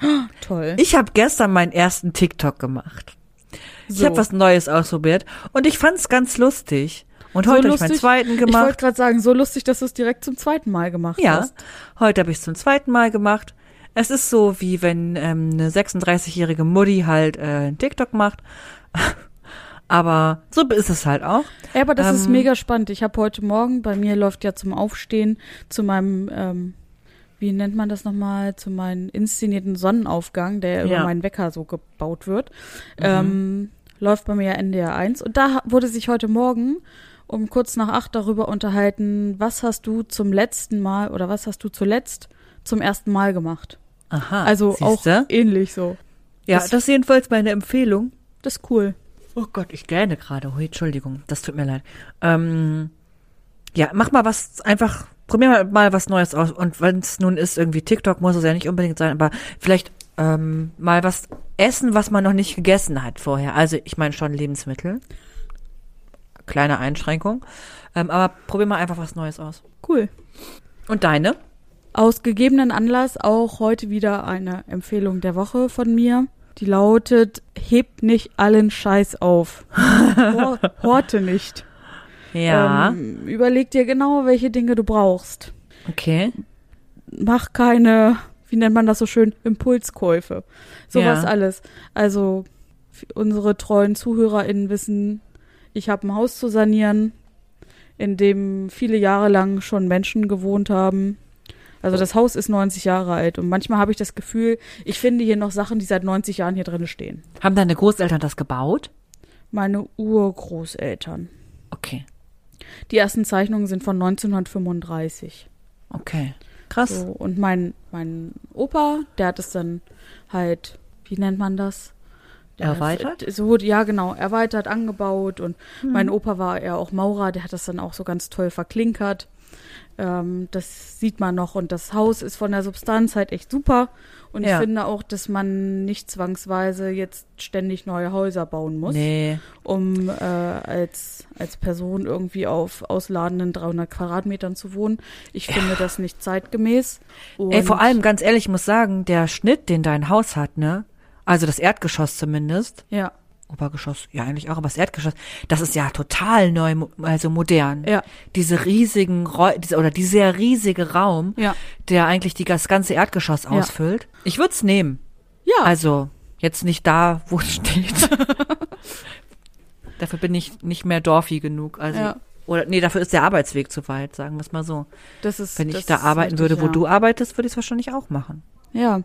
[gasps] Toll. Ich habe gestern meinen ersten TikTok gemacht. Ich So. habe was Neues ausprobiert und ich fand's ganz lustig. Und So heute habe ich meinen zweiten Ich wollte gemacht. gerade sagen, so lustig, dass du es direkt zum zweiten Mal gemacht Ja, hast. heute habe ich es zum zweiten Mal gemacht. Es ist so, wie wenn ähm, eine 36-jährige Mutti halt äh, einen TikTok macht. [laughs] Aber so ist es halt auch. Ja, aber das ist Ähm, mega spannend. Ich habe heute Morgen, bei mir läuft ja zum Aufstehen zu meinem ähm, wie nennt man das nochmal, zu meinem inszenierten Sonnenaufgang, der über Ja. meinen Wecker so gebaut wird, ähm, läuft bei mir ja NDR 1. Und da wurde sich heute Morgen um kurz nach acht darüber unterhalten, was hast du zum letzten Mal oder was hast du zuletzt zum ersten Mal gemacht? Aha. Also auch siehste? ähnlich so. Ja, das- das ist jedenfalls meine Empfehlung. Das ist cool. Oh Gott, ich gähne gerade. Hui, Entschuldigung, das tut mir leid. Ähm, ja, mach mal was, einfach, probier mal, mal was Neues aus. Und wenn es nun ist, irgendwie TikTok, muss es ja nicht unbedingt sein, aber vielleicht ähm, mal was essen, was man noch nicht gegessen hat vorher. Also ich meine schon Lebensmittel. Kleine Einschränkung. Ähm, aber probier mal einfach was Neues aus. Cool. Und deine? Aus gegebenen Anlass auch heute wieder eine Empfehlung der Woche von mir. Die lautet, hebt nicht allen Scheiß auf. [laughs] Hor horte nicht. Ja. Ähm, überleg dir genau, welche Dinge du brauchst. okay. Mach keine, wie nennt man das so schön, Impulskäufe. Sowas Ja. alles. Also unsere treuen ZuhörerInnen wissen, ich habe ein Haus zu sanieren, in dem viele Jahre lang schon Menschen gewohnt haben. Also das Haus ist 90 Jahre alt und manchmal habe ich das Gefühl, ich finde hier noch Sachen, die seit 90 Jahren hier drin stehen. Haben deine Großeltern das gebaut? Meine Urgroßeltern. Okay. Die ersten Zeichnungen sind von 1935. Okay. Krass. So, und mein, mein Opa, der hat es dann halt, wie nennt man das? Der Erweitert? Es wurde, ja, genau, erweitert, angebaut. Und Hm. mein Opa war ja auch Maurer, der hat das dann auch so ganz toll verklinkert. Ähm, das sieht man noch. Und das Haus ist von der Substanz halt echt super. Und Ja. ich finde auch, dass man nicht zwangsweise jetzt ständig neue Häuser bauen muss Nee. um äh, als, als Person irgendwie auf ausladenden 300 Quadratmetern zu wohnen. Ich finde das nicht zeitgemäß. Und Ey, vor allem, ganz ehrlich, ich muss sagen, der Schnitt, den dein Haus hat, ne? Also das Erdgeschoss zumindest. Ja, Obergeschoss, ja eigentlich auch, aber das Erdgeschoss, das ist ja total neu, also modern. ja, Diese riesigen, Räu diese, oder dieser riesige Raum, ja. der eigentlich die, das ganze Erdgeschoss Ja. ausfüllt. Ich würde es nehmen. Ja, Also jetzt nicht da, wo es steht. [laughs] [laughs] dafür bin ich nicht mehr dorfi genug. Also, Ja. Oder nee, dafür ist der Arbeitsweg zu weit, sagen wir es mal so. das ist. Wenn ich da arbeiten richtig, würde, wo ja. du arbeitest, würde ich es wahrscheinlich auch machen. Ja,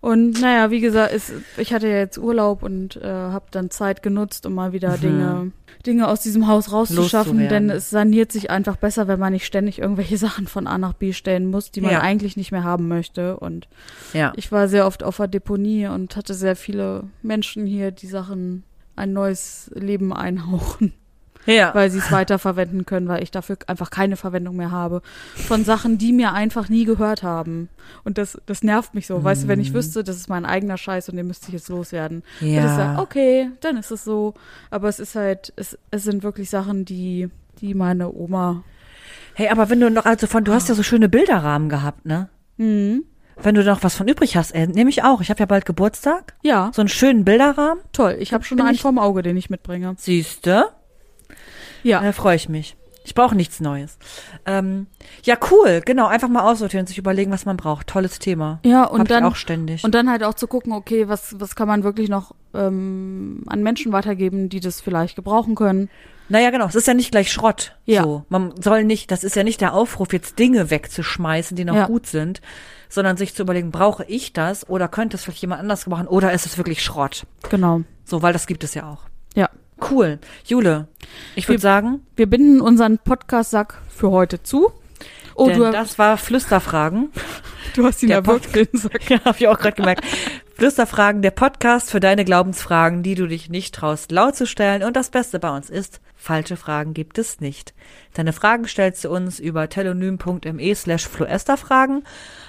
und naja, wie gesagt, es, ich hatte ja jetzt Urlaub und äh, habe dann Zeit genutzt, um mal wieder Mhm. Dinge, Dinge aus diesem Haus rauszuschaffen, denn es saniert sich einfach besser, wenn man nicht ständig irgendwelche [laughs] Sachen von A nach B stellen muss, die man Ja. eigentlich nicht mehr haben möchte. Und Ja. Ich war sehr oft auf der Deponie und hatte sehr viele Menschen hier, die Sachen ein neues Leben einhauchen, Ja. weil sie es weiterverwenden können, weil ich dafür einfach keine Verwendung mehr habe. Von Sachen, die mir einfach nie gehört haben. Und das, das nervt mich so. Weißt du, wenn ich wüsste, das ist mein eigener Scheiß und den müsste ich jetzt loswerden. Würde ich sagen, ja. okay, dann ist es so. Aber es ist halt, es, es sind wirklich Sachen, die, die meine Oma. Hey, aber wenn du noch, also von, du hast ja so schöne Bilderrahmen gehabt, ne? Mhm. Wenn du noch was von übrig hast, ey, nehme ich auch. Ich habe ja bald Geburtstag. Ja, So einen schönen Bilderrahmen. toll. Ich habe schon einen ich- vorm Auge, den ich mitbringe. Siehste? Ja. Da freue ich mich. Ich brauche nichts Neues. Ähm, ja, cool. Genau, einfach mal aussortieren und sich überlegen, was man braucht. Tolles Thema. Ja, und Hab dann auch ständig. Und dann halt auch zu gucken, okay, was, was kann man wirklich noch ähm, an Menschen weitergeben, die das vielleicht gebrauchen können. naja, genau. Es ist ja nicht gleich Schrott. Ja. So. Man soll nicht, das ist ja nicht der Aufruf, jetzt Dinge wegzuschmeißen, die noch Ja. gut sind, sondern sich zu überlegen, brauche ich das oder könnte es vielleicht jemand anders gebrauchen oder ist es wirklich Schrott? Genau. So, weil das gibt es ja auch. Ja. Cool. Jule, ich würde sagen, Wir binden unseren Podcast-Sack für heute zu. Oh, denn du, das war Flüsterfragen. [laughs] du hast ihn der den Sack. [laughs] Ja, habe ich auch gerade gemerkt. Flüsterfragen, der Podcast für deine Glaubensfragen, die du dich nicht traust, laut zu stellen. Und das Beste bei uns ist, falsche Fragen gibt es nicht. Deine Fragen stellst du uns über telonym.me slash fluesterfragen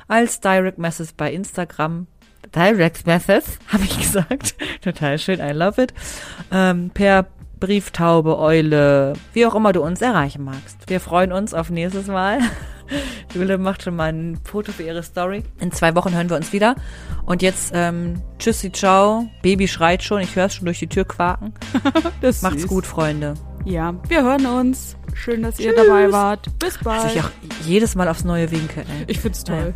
als Direct Message bei Instagram. Direct Message, [laughs] habe ich gesagt. Total schön, I love it. Ähm, per Brieftaube, Eule, wie auch immer du uns erreichen magst. Wir freuen uns auf nächstes Mal. [laughs] Jule macht schon mal ein Foto für ihre Story. In zwei Wochen hören wir uns wieder. Und jetzt ähm, tschüssi, ciao. Baby schreit schon. Ich höre es schon durch die Tür quaken. [laughs] Macht's süß. gut, Freunde. Ja, wir hören uns. Schön, dass ihr Tschüss. dabei wart. Bis Dass bald. ich auch jedes Mal aufs neue winke. Ey. ich find's toll.